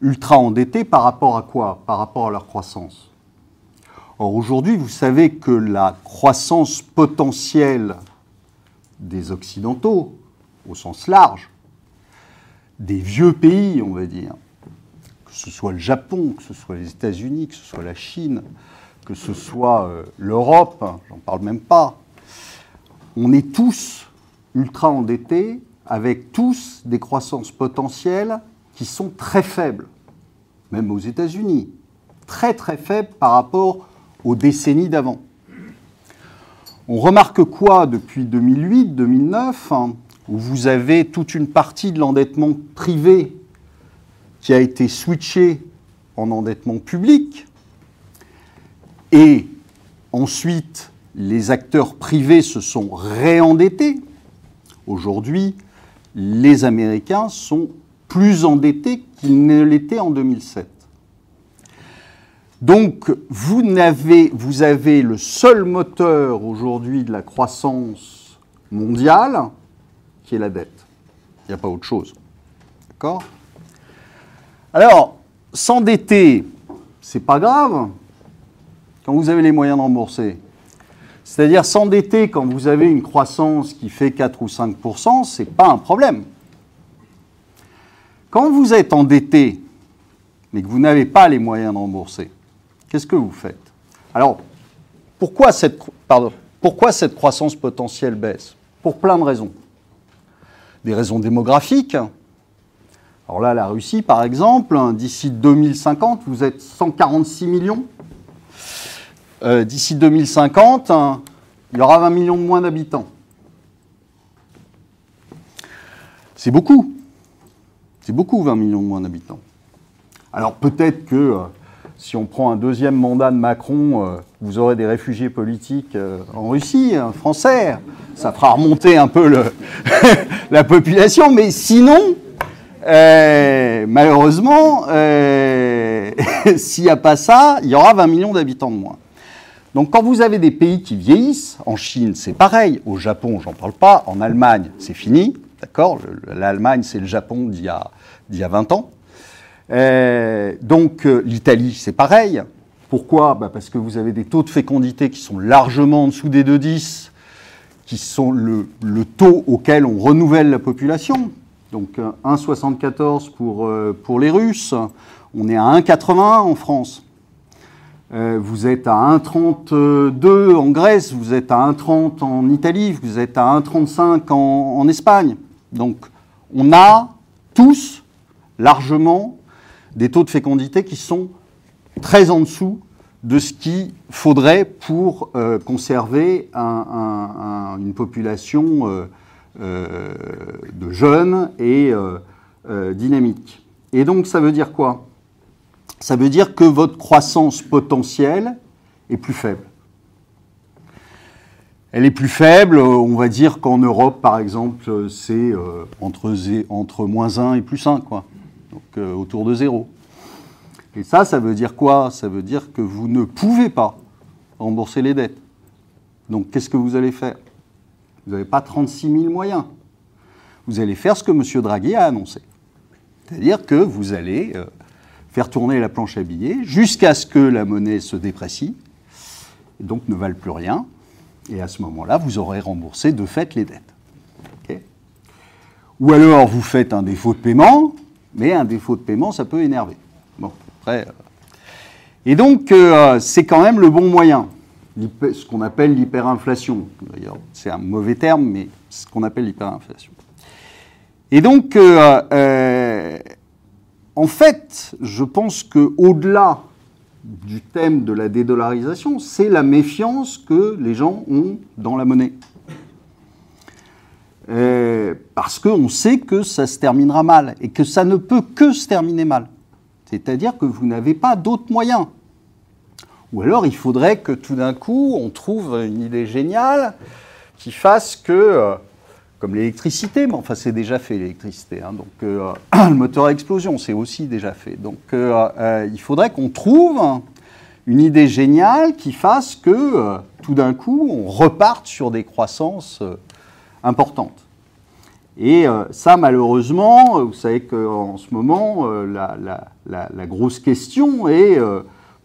Ultra endettés par rapport à quoi? Par rapport à leur croissance. Or aujourd'hui, vous savez que la croissance potentielle des Occidentaux, au sens large, des vieux pays, on va dire, que ce soit le Japon, que ce soit les États-Unis, que ce soit la Chine, que ce soit euh, l'Europe, j'en parle même pas, on est tous ultra endettés, avec tous des croissances potentielles qui sont très faibles, même aux États-Unis, très très faibles par rapport aux décennies d'avant. On remarque quoi depuis 2008-2009, hein, où vous avez toute une partie de l'endettement privé qui a été switché en endettement public, et ensuite les acteurs privés se sont réendettés. Aujourd'hui, les Américains sont plus endettés qu'ils ne l'étaient en 2007. Donc, vous avez, le seul moteur aujourd'hui de la croissance mondiale, qui est la dette. Il n'y a pas autre chose. D'accord? Alors, s'endetter, c'est pas grave quand vous avez les moyens de rembourser. C'est-à-dire s'endetter quand vous avez une croissance qui fait 4 ou 5% ce n'est pas un problème. Quand vous êtes endetté, mais que vous n'avez pas les moyens de rembourser, qu'est-ce que vous faites? Alors, pourquoi cette, pourquoi cette croissance potentielle baisse? Pour plein de raisons. Des raisons démographiques. Alors là, la Russie, par exemple, d'ici 2050, vous êtes 146 millions. Euh, d'ici 2050, il y aura 20 millions de moins d'habitants. C'est beaucoup. C'est beaucoup, 20 millions de moins d'habitants. Alors peut-être que euh, si on prend un deuxième mandat de Macron, euh, vous aurez des réfugiés politiques en Russie, français. Ça fera remonter un peu la population. Mais sinon, malheureusement, s'il n'y a pas ça, il y aura 20 millions d'habitants de moins. Donc quand vous avez des pays qui vieillissent, en Chine c'est pareil, au Japon j'en parle pas, en Allemagne c'est fini, D'accord L'Allemagne, c'est le Japon d'il y, a, y a 20 ans. Euh, donc euh, l'Italie, c'est pareil. Pourquoi? Bah, Parce que vous avez des taux de fécondité qui sont largement en dessous des 2,10, qui sont le, taux auquel on renouvelle la population. Donc 1,74 pour, euh, pour les Russes, on est à 1,80 en France. Vous êtes à 1,32 en Grèce, vous êtes à 1,30 en Italie, vous êtes à 1,35 en, Espagne. Donc on a tous largement des taux de fécondité qui sont très en dessous de ce qu'il faudrait pour euh, conserver une population euh, euh, de jeunes et dynamiques. Et donc ça veut dire quoi? Ça veut dire que votre croissance potentielle est plus faible. Elle est plus faible, euh, on va dire qu'en Europe, par exemple, euh, c'est euh, entre, entre moins 1 et plus 1, quoi. Donc autour de 0. Et ça, ça veut dire quoi? Ça veut dire que vous ne pouvez pas rembourser les dettes. Donc qu'est-ce que vous allez faire? Vous n'avez pas 36 000 moyens. Vous allez faire ce que M. Draghi a annoncé. C'est-à-dire que vous allez faire tourner la planche à billets jusqu'à ce que la monnaie se déprécie, et donc ne vale plus rien, et à ce moment-là, vous aurez remboursé de fait les dettes. Ou alors vous faites un défaut de paiement, mais un défaut de paiement, ça peut énerver. Bon, après. Euh. Et donc, euh, c'est quand même le bon moyen, ce qu'on appelle l'hyperinflation. D'ailleurs, c'est un mauvais terme, mais ce qu'on appelle l'hyperinflation. Et donc, euh, en fait, je pense qu'au-delà du thème de la dédollarisation, c'est la méfiance que les gens ont dans la monnaie. Euh, parce qu'on sait que ça se terminera mal et que ça ne peut que se terminer mal. C'est-à-dire que vous n'avez pas d'autres moyens. Ou alors il faudrait que tout d'un coup on trouve une idée géniale qui fasse que euh, comme l'électricité, mais enfin c'est déjà fait l'électricité. Hein. donc euh, le moteur à explosion, c'est aussi déjà fait. Donc euh, euh, il faudrait qu'on trouve une idée géniale qui fasse que tout d'un coup on reparte sur des croissances importantes. Et ça, malheureusement, vous savez qu'en ce moment, la, la, grosse question est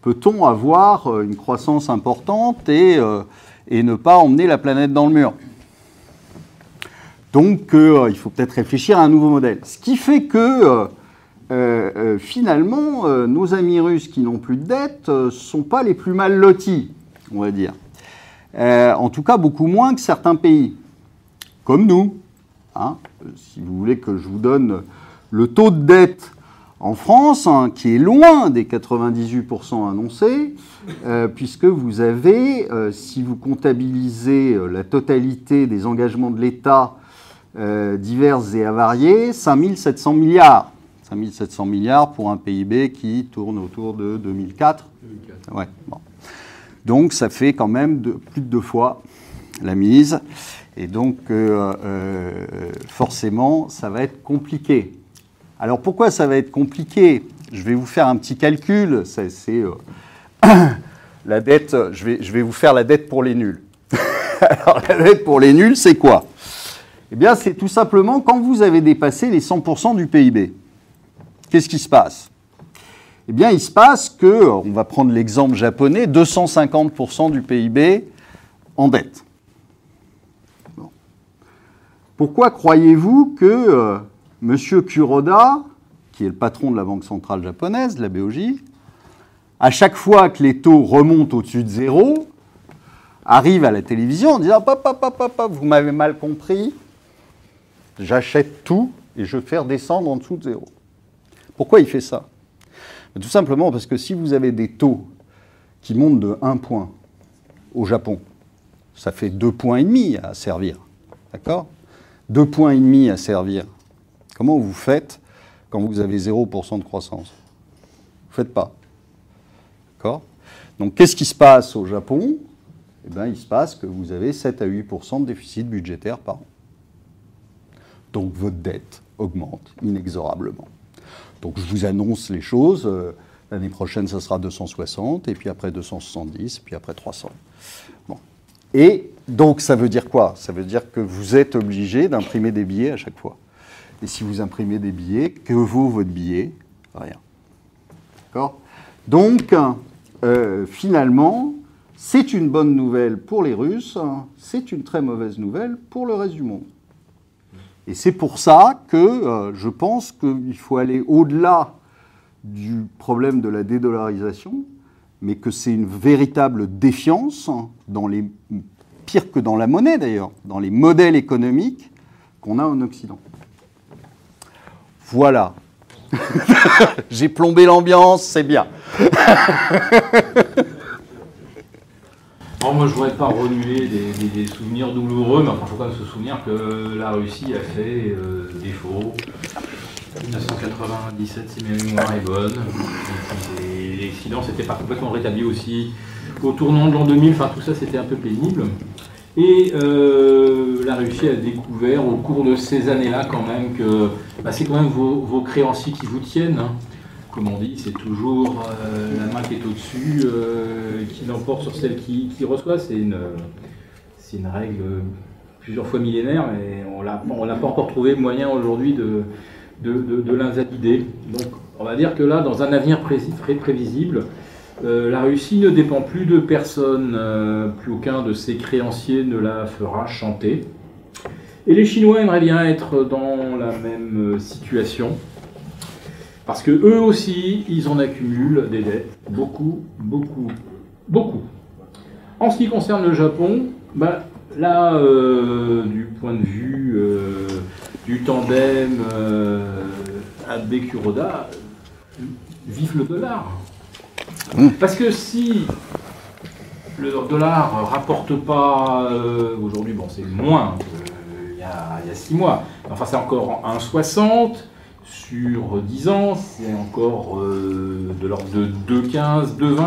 peut-on avoir une croissance importante et ne pas emmener la planète dans le mur? Donc, euh, il faut peut-être réfléchir à un nouveau modèle. Ce qui fait que, euh, euh, finalement, nos amis russes qui n'ont plus de dette ne sont pas les plus mal lotis, on va dire. en tout cas, beaucoup moins que certains pays. comme nous. Hein. si vous voulez que je vous donne le taux de dette en France, hein, qui est loin des 98% annoncés, puisque vous avez, si vous comptabilisez la totalité des engagements de l'État divers et avariés, 5700 milliards. 5700 milliards pour un PIB qui tourne autour de 2004. 2004. Ouais, Donc ça fait quand même plus de deux fois la mise. Et donc forcément, ça va être compliqué. Alors pourquoi ça va être compliqué? Je vais vous faire un petit calcul. C'est euh, la dette. Je vais, je vais vous faire la dette pour les nuls. Alors la dette pour les nuls, c'est quoi? Eh bien, c'est tout simplement quand vous avez dépassé les 100% du PIB. Qu'est-ce qui se passe? Eh bien, il se passe que, on va prendre l'exemple japonais, 250% du PIB en dette. Pourquoi croyez-vous que euh, Monsieur Kuroda, qui est le patron de la Banque centrale japonaise, la BOJ, à chaque fois que les taux remontent au-dessus de zéro, arrive à la télévision en disant papa, vous m'avez mal compris, j'achète tout et je fais redescendre en dessous de zéro. Pourquoi il fait ça? Tout simplement parce que si vous avez des taux qui montent de 1 point au Japon, ça fait 2 points et demi à servir. D'accord? 2 points et demi à servir Comment vous faites quand vous avez 0% de croissance? Vous ne faites pas. D'accord? Donc qu'est-ce qui se passe au Japon? Eh bien, il se passe que vous avez 7 à 8% de déficit budgétaire par an. Donc votre dette augmente inexorablement. Donc je vous annonce les choses. Euh, l'année prochaine, ça sera 260, et puis après 270, et puis après 300. Bon. Et donc ça veut dire quoi? Ça veut dire que vous êtes obligé d'imprimer des billets à chaque fois. Et si vous imprimez des billets, que vaut votre billet? Rien. D'accord? Donc, euh, finalement, c'est une bonne nouvelle pour les Russes, c'est une très mauvaise nouvelle pour le reste du monde. Et c'est pour ça que euh, je pense qu'il faut aller au-delà du problème de la dédollarisation, mais que c'est une véritable défiance dans les pire que dans la monnaie d'ailleurs, dans les modèles économiques qu'on a en Occident. Voilà. J'ai plombé l'ambiance, c'est bien. moi, je voudrais pas remuer des, souvenirs douloureux, mais il faut quand même se souvenir que la Russie a fait euh, défaut. 1997, si ma mémoire est bonne. les silences n'étaient pas complètement rétablis aussi. Au tournant de l'an 2000, enfin tout ça, c'était un peu pénible. Et euh, la Russie a découvert au cours de ces années-là quand même que bah, c'est quand même vos, créanciers qui vous tiennent. Hein. Comme on dit, c'est toujours euh, la main qui est au-dessus euh, qui l'emporte sur celle qui, reçoit. C'est une, règle plusieurs fois millénaire et on n'a pas encore trouvé moyen aujourd'hui de, de, de, de Donc on va dire que là, dans un avenir très prévisible, euh, la Russie ne dépend plus de personne, euh, plus aucun de ses créanciers ne la fera chanter. Et les Chinois aimeraient bien être dans la même euh, situation, parce que eux aussi, ils en accumulent des dettes, beaucoup, beaucoup, beaucoup. En ce qui concerne le Japon, bah, là, du point de vue du tandem Abe Kuroda, vive le dollar. Mmh. Parce que si le dollar rapporte pas, euh, aujourd'hui, bon, c'est moins qu'il y, a six mois, enfin, c'est encore 1,60 sur 10 ans, c'est encore euh, de l'ordre de 2,15, 2,20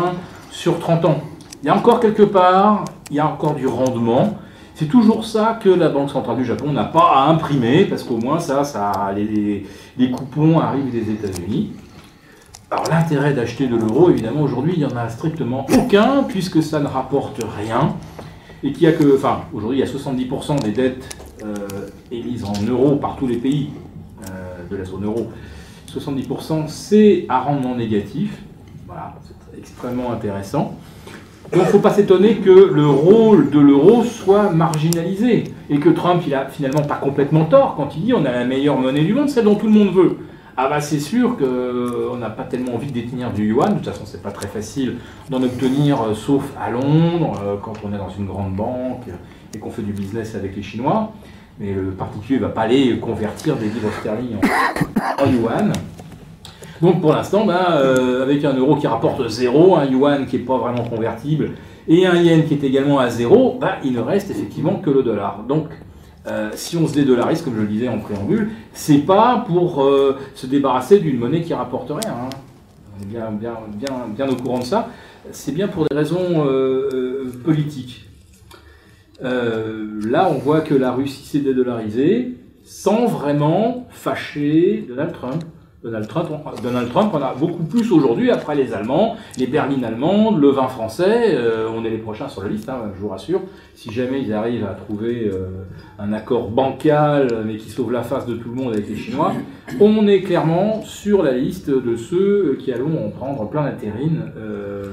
sur 30 ans. Il y a encore quelque part, il y a encore du rendement. C'est toujours ça que la Banque centrale du Japon n'a pas à imprimer, parce qu'au moins ça, ça les, coupons arrivent des États-Unis. Alors l'intérêt d'acheter de l'euro, évidemment, aujourd'hui, il n'y en a strictement aucun, puisque ça ne rapporte rien. Et qu'il y a que, enfin, aujourd'hui, il y a 70% des dettes euh, émises en euros par tous les pays de la zone euro. 70% c'est à rendement négatif. Voilà, c'est extrêmement intéressant. Donc il ne faut pas s'étonner que le rôle de l'euro soit marginalisé et que Trump, il a finalement pas complètement tort quand il dit on a la meilleure monnaie du monde, celle dont tout le monde veut. Ah bah c'est sûr qu'on n'a pas tellement envie de détenir du yuan, de toute façon c'est pas très facile d'en obtenir, euh, sauf à Londres, euh, quand on est dans une grande banque et qu'on fait du business avec les Chinois. Mais le particulier ne va pas aller convertir des livres sterling en, yuan. Donc pour l'instant, ben, euh, avec un euro qui rapporte zéro, un yuan qui n'est pas vraiment convertible, et un yen qui est également à zéro, ben, il ne reste effectivement que le dollar. Donc euh, si on se dédollarise, comme je le disais en préambule, c'est pas pour euh, se débarrasser d'une monnaie qui rapporte rien. Hein. On est bien, bien, bien, bien, au courant de ça. C'est bien pour des raisons politiques. Euh, là, on voit que la Russie s'est dédollarisée sans vraiment fâcher Donald Trump. Donald Trump, on, Donald Trump, a beaucoup plus aujourd'hui, après les Allemands, les berlines allemandes, le vin français, euh, on est les prochains sur la liste, hein, je vous rassure. Si jamais ils arrivent à trouver euh, un accord bancal, mais qui sauve la face de tout le monde avec les Chinois, on est clairement sur la liste de ceux qui allons en prendre plein d'intérim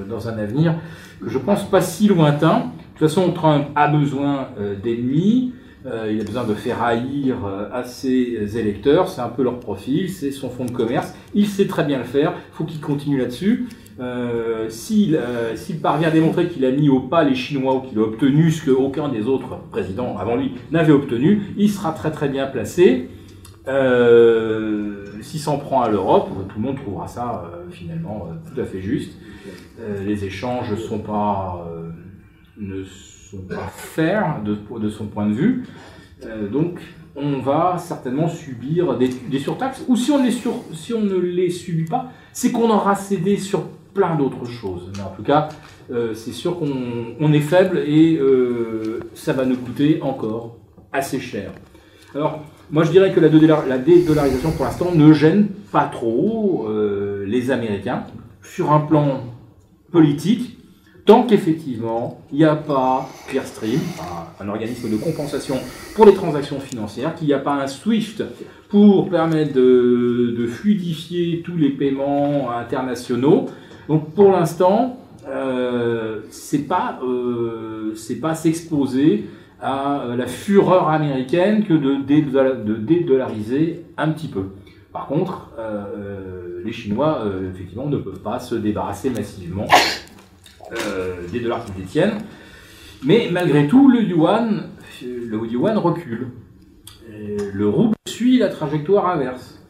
dans un avenir que je pense pas si lointain. De toute façon, Trump a besoin euh, d'ennemis, euh, il a besoin de faire haïr euh, à ses électeurs, c'est un peu leur profil, c'est son fonds de commerce, il sait très bien le faire, il faut qu'il continue là-dessus. S'il parvient à démontrer qu'il a mis au pas les Chinois ou qu'il a obtenu ce qu'aucun des autres présidents avant lui n'avait obtenu, il sera très très bien placé. S'il s'en prend à l'Europe, tout le monde trouvera ça finalement tout à fait juste. les échanges ne sont pas ne sont pas faire de, son point de vue. Euh, donc, on va certainement subir des, surtaxes, ou si on, ne les subit pas, c'est qu'on aura cédé sur plein d'autres choses. Mais en tout cas, euh, c'est sûr qu'on on est faible et euh, ça va nous coûter encore assez cher. Alors, moi je dirais que la, la dédollarisation pour l'instant ne gêne pas trop les Américains sur un plan politique tant qu'effectivement, il n'y a pas Clearstream, un, organisme de compensation pour les transactions financières, qu'il n'y a pas un SWIFT pour permettre de, fluidifier tous les paiements internationaux. Donc pour l'instant, euh, c'est pas euh, pas s'exposer à la fureur américaine que de, dédollariser un petit peu. Par contre, euh, les Chinois, effectivement, ne peuvent pas se débarrasser massivement euh, des dollars qu'ils détiennent. Mais malgré tout, le yuan, le yuan recule. le rouble suit la trajectoire inverse.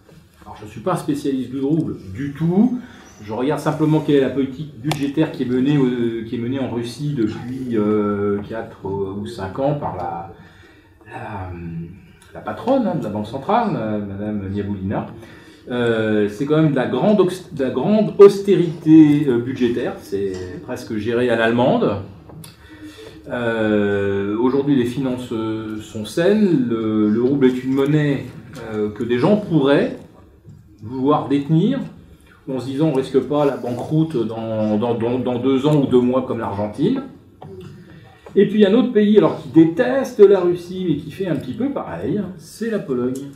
Alors je ne suis pas spécialiste du rouble du tout. Je regarde simplement quelle est la politique budgétaire qui est menée, en Russie depuis 4 euh, ou 5 ans par la, patronne hein, de la Banque centrale, Madame Niaboulina. Euh, c'est quand même de la grande, austérité euh, budgétaire, c'est presque géré à l'allemande. Euh, aujourd'hui, les finances sont saines, le, rouble est une monnaie que des gens pourraient vouloir détenir, en se disant on ne risque pas la banqueroute dans, deux ans ou deux mois comme l'Argentine. Et puis il y a un autre pays alors, qui déteste la Russie mais qui fait un petit peu pareil, c'est la Pologne.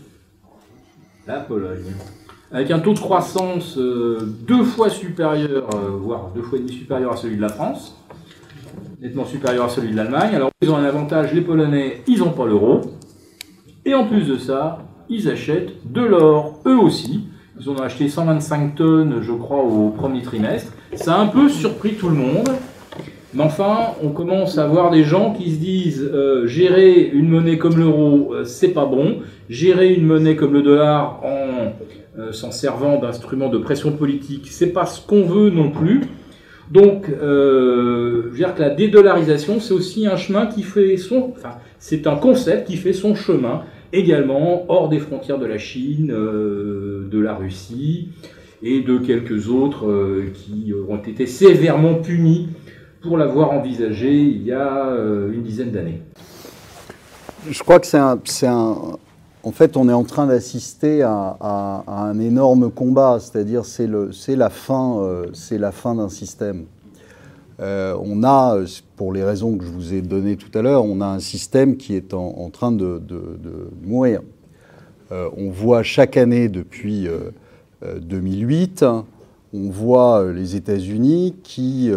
La Pologne avec un taux de croissance euh, deux fois supérieur, euh, voire deux fois et demi supérieur à celui de la France, nettement supérieur à celui de l'Allemagne. Alors ils ont un avantage, les Polonais, ils n'ont pas l'euro, et en plus de ça, ils achètent de l'or, eux aussi. Ils ont acheté 125 tonnes, je crois, au premier trimestre. Ça a un peu surpris tout le monde. Mais enfin, on commence à voir des gens qui se disent euh, gérer une monnaie comme l'euro, c'est pas bon. Gérer une monnaie comme le dollar en euh, s'en servant d'instruments de pression politique, c'est pas ce qu'on veut non plus. Donc, euh, je veux dire que la dédollarisation, c'est aussi un chemin qui fait son, enfin, c'est un concept qui fait son chemin également hors des frontières de la Chine, euh, de la Russie et de quelques autres qui ont été sévèrement punis pour l'avoir envisagé il y a une dizaine d'années. Je crois que c'est un, en fait, on est en train d'assister à, un énorme combat, c'est-à-dire c'est la fin, euh, c'est la fin d'un système. Euh, on a, pour les raisons que je vous ai données tout à l'heure, on a un système qui est en, train de, mourir. Euh, on voit chaque année depuis 2008, on voit les États-Unis qui,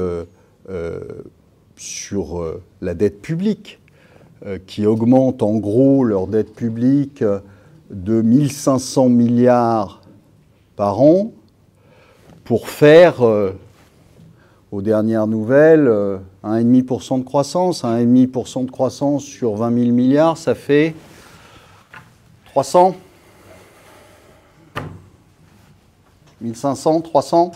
sur la dette publique, qui augmentent en gros leur dette publique de 1500 milliards par an pour faire, euh, aux dernières nouvelles, 1,5% euh, de croissance. 1,5% de croissance sur 20 000 milliards, ça fait 300 1500 300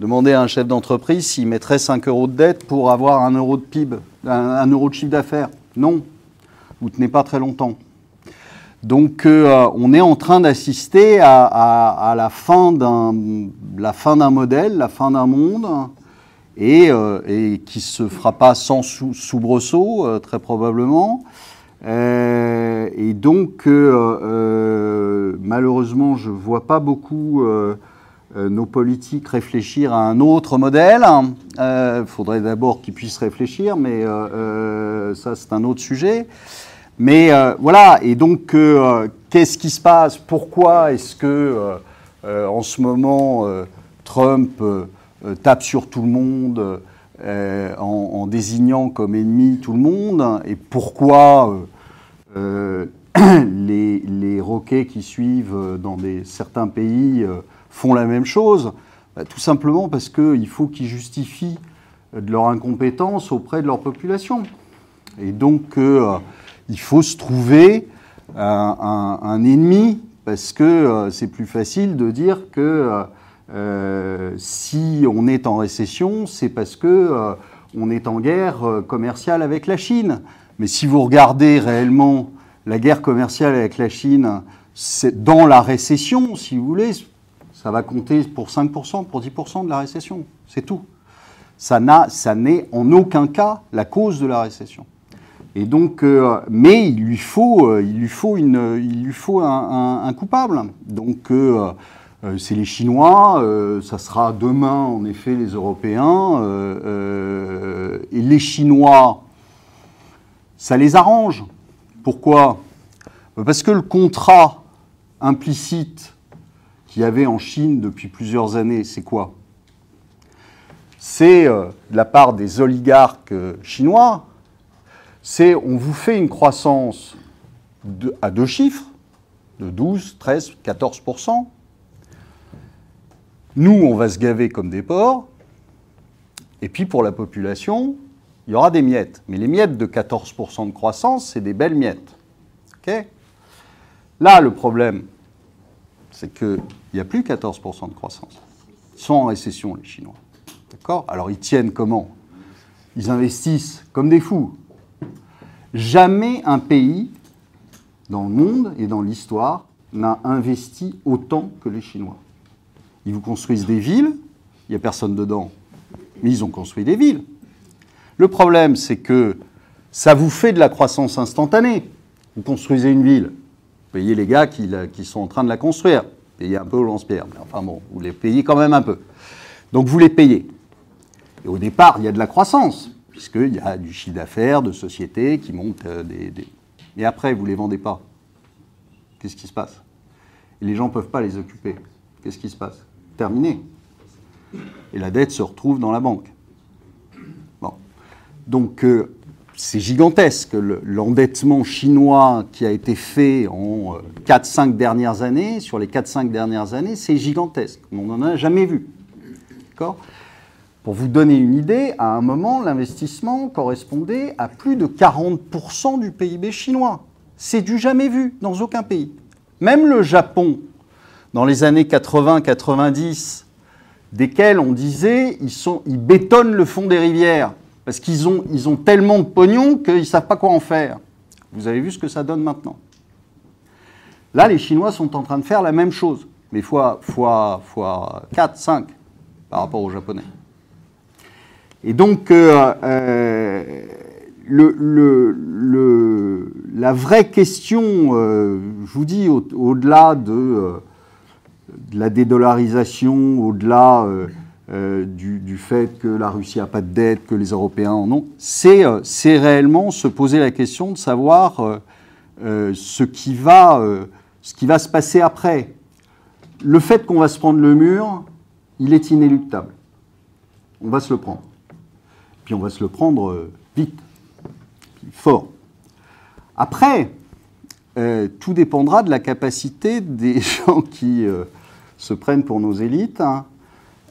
Demandez à un chef d'entreprise s'il mettrait 5 euros de dette pour avoir un euro de PIB, un, euro de chiffre d'affaires. Non, vous ne tenez pas très longtemps. Donc euh, on est en train d'assister à, la fin d'un modèle, la fin d'un monde, et, euh, qui se fera pas sans soubresaut, euh, très probablement. et donc malheureusement, je ne vois pas beaucoup nos politiques réfléchir à un autre modèle. Il euh, faudrait d'abord qu'ils puissent réfléchir, mais euh, ça c'est un autre sujet. Mais voilà, et donc qu'est-ce qui se passe? Pourquoi est-ce que en ce moment Trump tape sur tout le monde en, désignant comme ennemi tout le monde? Et pourquoi les, les, roquets qui suivent dans certains pays font la même chose bah, Tout simplement parce qu'il faut qu'ils justifient de leur incompétence auprès de leur population. Et donc, euh, il faut se trouver un, ennemi, parce que euh, c'est plus facile de dire que euh, si on est en récession, c'est parce que on est en guerre commerciale avec la Chine. Mais si vous regardez réellement la guerre commerciale avec la Chine, c'est dans la récession, si vous voulez, ça va compter pour 5%, pour 10% de la récession. C'est tout. Ça n'est en aucun cas la cause de la récession. Et donc, euh, mais il lui faut, euh, il lui faut, une, il lui faut un, coupable. Donc, euh, c'est les Chinois, ça sera demain, en effet, les Européens. et les Chinois, ça les arrange. Pourquoi? Parce que le contrat implicite qu'il y avait en Chine depuis plusieurs années, c'est quoi? C'est euh, de la part des oligarques euh, chinois, c'est on vous fait une croissance à deux chiffres, de 12, 13, 14% Nous, on va se gaver comme des porcs, et puis pour la population, il y aura des miettes. Mais les miettes de 14% de croissance, c'est des belles miettes. Là, le problème, c'est qu'il n'y a plus 14% de croissance. Ils sont en récession, les Chinois. D'accord? Alors ils tiennent comment? Ils investissent comme des fous. Jamais un pays dans le monde et dans l'histoire n'a investi autant que les Chinois. Ils vous construisent des villes, il n'y a personne dedans, mais ils ont construit des villes. Le problème, c'est que ça vous fait de la croissance instantanée. Vous construisez une ville, payez les gars qui, sont en train de la construire. Payez un peu au lance-pierre. Mais enfin bon, vous les payez quand même un peu. Donc vous les payez. Et au départ, il y a de la croissance, puisqu'il y a du chiffre d'affaires, de sociétés qui montent euh, des, Et après, vous ne les vendez pas. Qu'est-ce qui se passe? Et les gens ne peuvent pas les occuper. Qu'est-ce qui se passe? Terminé. Et la dette se retrouve dans la banque. Bon. Donc, euh, c'est gigantesque. L'endettement chinois qui a été fait en 4-5 euh, dernières années, sur les 4-5 dernières années, c'est gigantesque. On n'en a jamais vu. Pour vous donner une idée, à un moment, l'investissement correspondait à plus de 40% du PIB chinois. C'est du jamais vu dans aucun pays. Même le Japon, dans les années 80-90, desquels on disait ils, ils bétonnent le fond des rivières parce qu'ils ont, tellement de pognon qu'ils ne savent pas quoi en faire. Vous avez vu ce que ça donne maintenant. Là, les Chinois sont en train de faire la même chose, mais fois, fois, fois 4, 5 par rapport aux Japonais. Et donc, euh, euh, la vraie question, euh, je vous dis, au-delà de, de, la dédollarisation, au-delà euh, du, fait que la Russie n'a pas de dette, que les Européens en ont, c'est euh, réellement se poser la question de savoir euh, ce, qui va, se passer après. Le fait qu'on va se prendre le mur, il est inéluctable. On va se le prendre. Puis on va se le prendre vite, fort. Après, tout dépendra de la capacité des gens qui se prennent pour nos élites hein,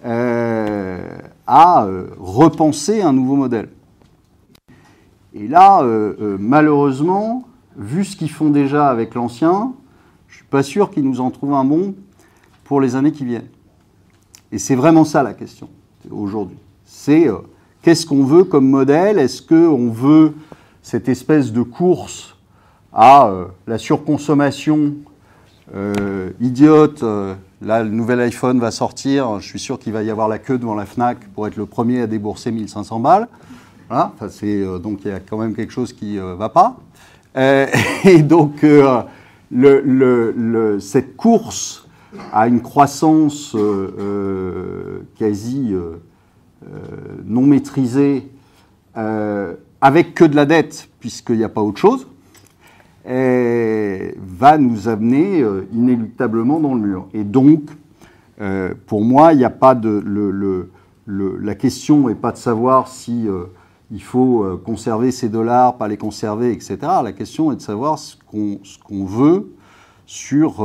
euh, à euh, repenser un nouveau modèle. Et là, euh, malheureusement, vu ce qu'ils font déjà avec l'ancien, je ne suis pas sûr qu'ils nous en trouvent un bon pour les années qui viennent. Et c'est vraiment ça la question aujourd'hui. C'est qu'est-ce qu'on veut comme modèle? Est-ce qu'on veut cette espèce de course à la surconsommation euh, idiote Là, le nouvel iPhone va sortir. Je suis sûr qu'il va y avoir la queue devant la Fnac pour être le premier à débourser 1500 balles. Voilà. Enfin, c'est, donc il y a quand même quelque chose qui ne va pas. et donc, cette course à une croissance euh, euh, quasi euh, non maîtrisée, avec que de la dette, puisqu'il n'y a pas autre chose, va nous amener inéluctablement dans le mur. Et donc, pour moi, il n'y a pas de. La question n'est pas de savoir si il faut conserver ces dollars, pas les conserver, etc. La question est de savoir ce qu'on veut sur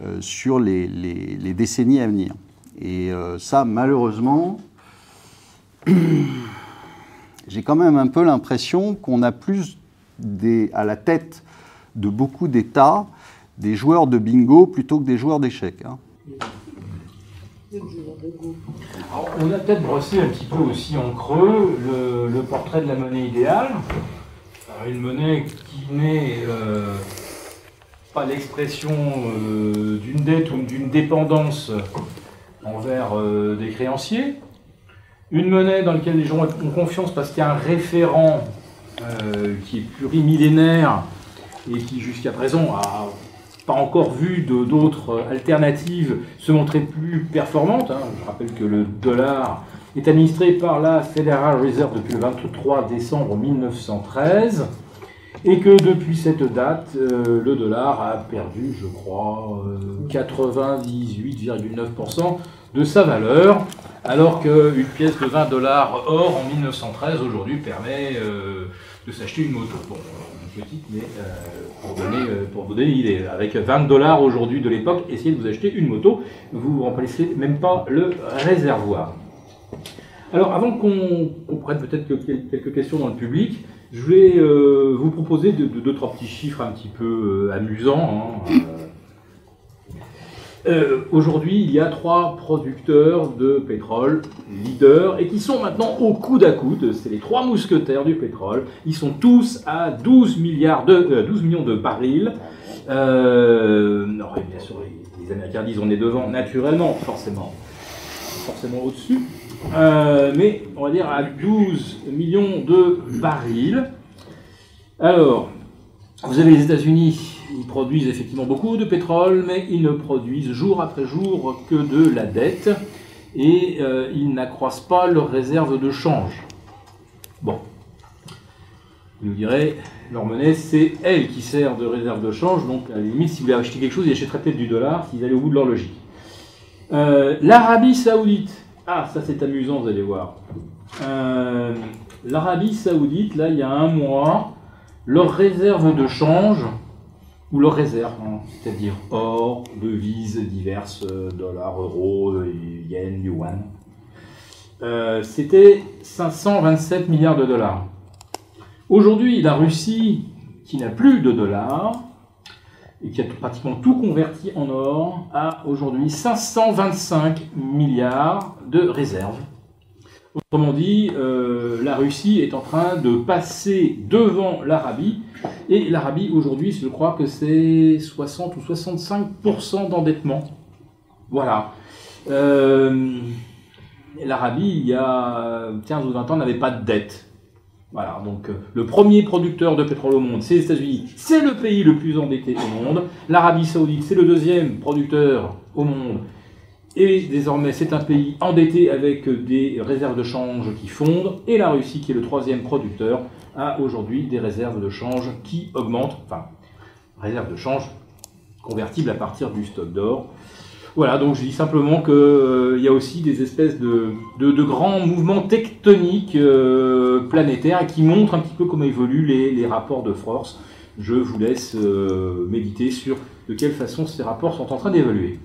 euh, sur les, décennies à venir. Et euh, ça, malheureusement, j'ai quand même un peu l'impression qu'on a plus à la tête de beaucoup d'États des joueurs de bingo plutôt que des joueurs d'échecs. Hein. on a peut-être brossé un petit peu aussi en creux le, portrait de la monnaie idéale. une monnaie qui n'est euh, l'expression euh, d'une dette ou d'une dépendance envers euh, des créanciers, une monnaie dans laquelle les gens ont confiance parce qu'il y a un référent qui est plurimillénaire et qui jusqu'à présent a pas encore vu d'autres alternatives se montrer plus performantes. Hein. Je rappelle que le dollar est administré par la Federal Reserve depuis le 23 décembre 1913 et que depuis cette date, euh, le dollar a perdu, je crois, 98,9% euh, de sa valeur, alors qu'une pièce de 20 dollars or en 1913 aujourd'hui permet euh, de s'acheter une moto. Mais pour donner, pour vous donner l'idée, avec 20 dollars aujourd'hui de l'époque, essayez de vous acheter une moto, vous ne remplacez même pas le réservoir. Alors, avant qu'on prenne peut-être quelques questions dans le public, je vais euh, vous proposer deux, trois petits chiffres un petit peu euh, amusants. Hein, euh. Aujourd'hui, il y a trois producteurs de pétrole leaders et qui sont maintenant au coude à coude. C'est les trois mousquetaires du pétrole. Ils sont tous à 12, milliards de, 12 millions de barils. bien sûr, les, les, Américains disent on est devant, naturellement, forcément, forcément au-dessus. Euh, mais on va dire à 12 millions de barils. Alors, vous avez les États-Unis, ils produisent effectivement beaucoup de pétrole, mais ils ne produisent jour après jour que de la dette et euh, ils n'accroissent pas leurs réserves de change. Bon, vous nous direz, leur monnaie, c'est elle qui sert de réserve de change, donc à la limite, si vous voulez acheter quelque chose, ils achèteraient peut-être du dollar s'ils allaient au bout de leur logique. Euh, L'Arabie Saoudite, ah, ça c'est amusant, vous allez voir. Euh, L'Arabie Saoudite, là, il y a un mois, leurs réserves de change, ou leurs réserves, hein, c'est-à-dire or, devises diverses, dollars, euros, yens, yuan, euh, c'était 527 milliards de dollars. Aujourd'hui, la Russie, qui n'a plus de dollars, et qui a pratiquement tout converti en or, a aujourd'hui 525 milliards de réserves. Autrement dit, euh, la Russie est en train de passer devant l'Arabie, et l'Arabie aujourd'hui, je crois que c'est 60 ou 65% d'endettement. Voilà. Euh, L'Arabie, il y a 15 ou 20 ans, n'avait pas de dette. Voilà, donc euh, le premier producteur de pétrole au monde, c'est les États-Unis, c'est le pays le plus endetté au monde. L'Arabie Saoudite, c'est le deuxième producteur au monde. Et désormais, c'est un pays endetté avec des réserves de change qui fondent. Et la Russie, qui est le troisième producteur, a aujourd'hui des réserves de change qui augmentent. Enfin, réserves de change convertibles à partir du stock d'or. Voilà, donc je dis simplement qu'il euh, y a aussi des espèces de, grands mouvements tectoniques euh, planétaires qui montrent un petit peu comment évoluent les, rapports de force. Je vous laisse euh, méditer sur de quelle façon ces rapports sont en train d'évoluer.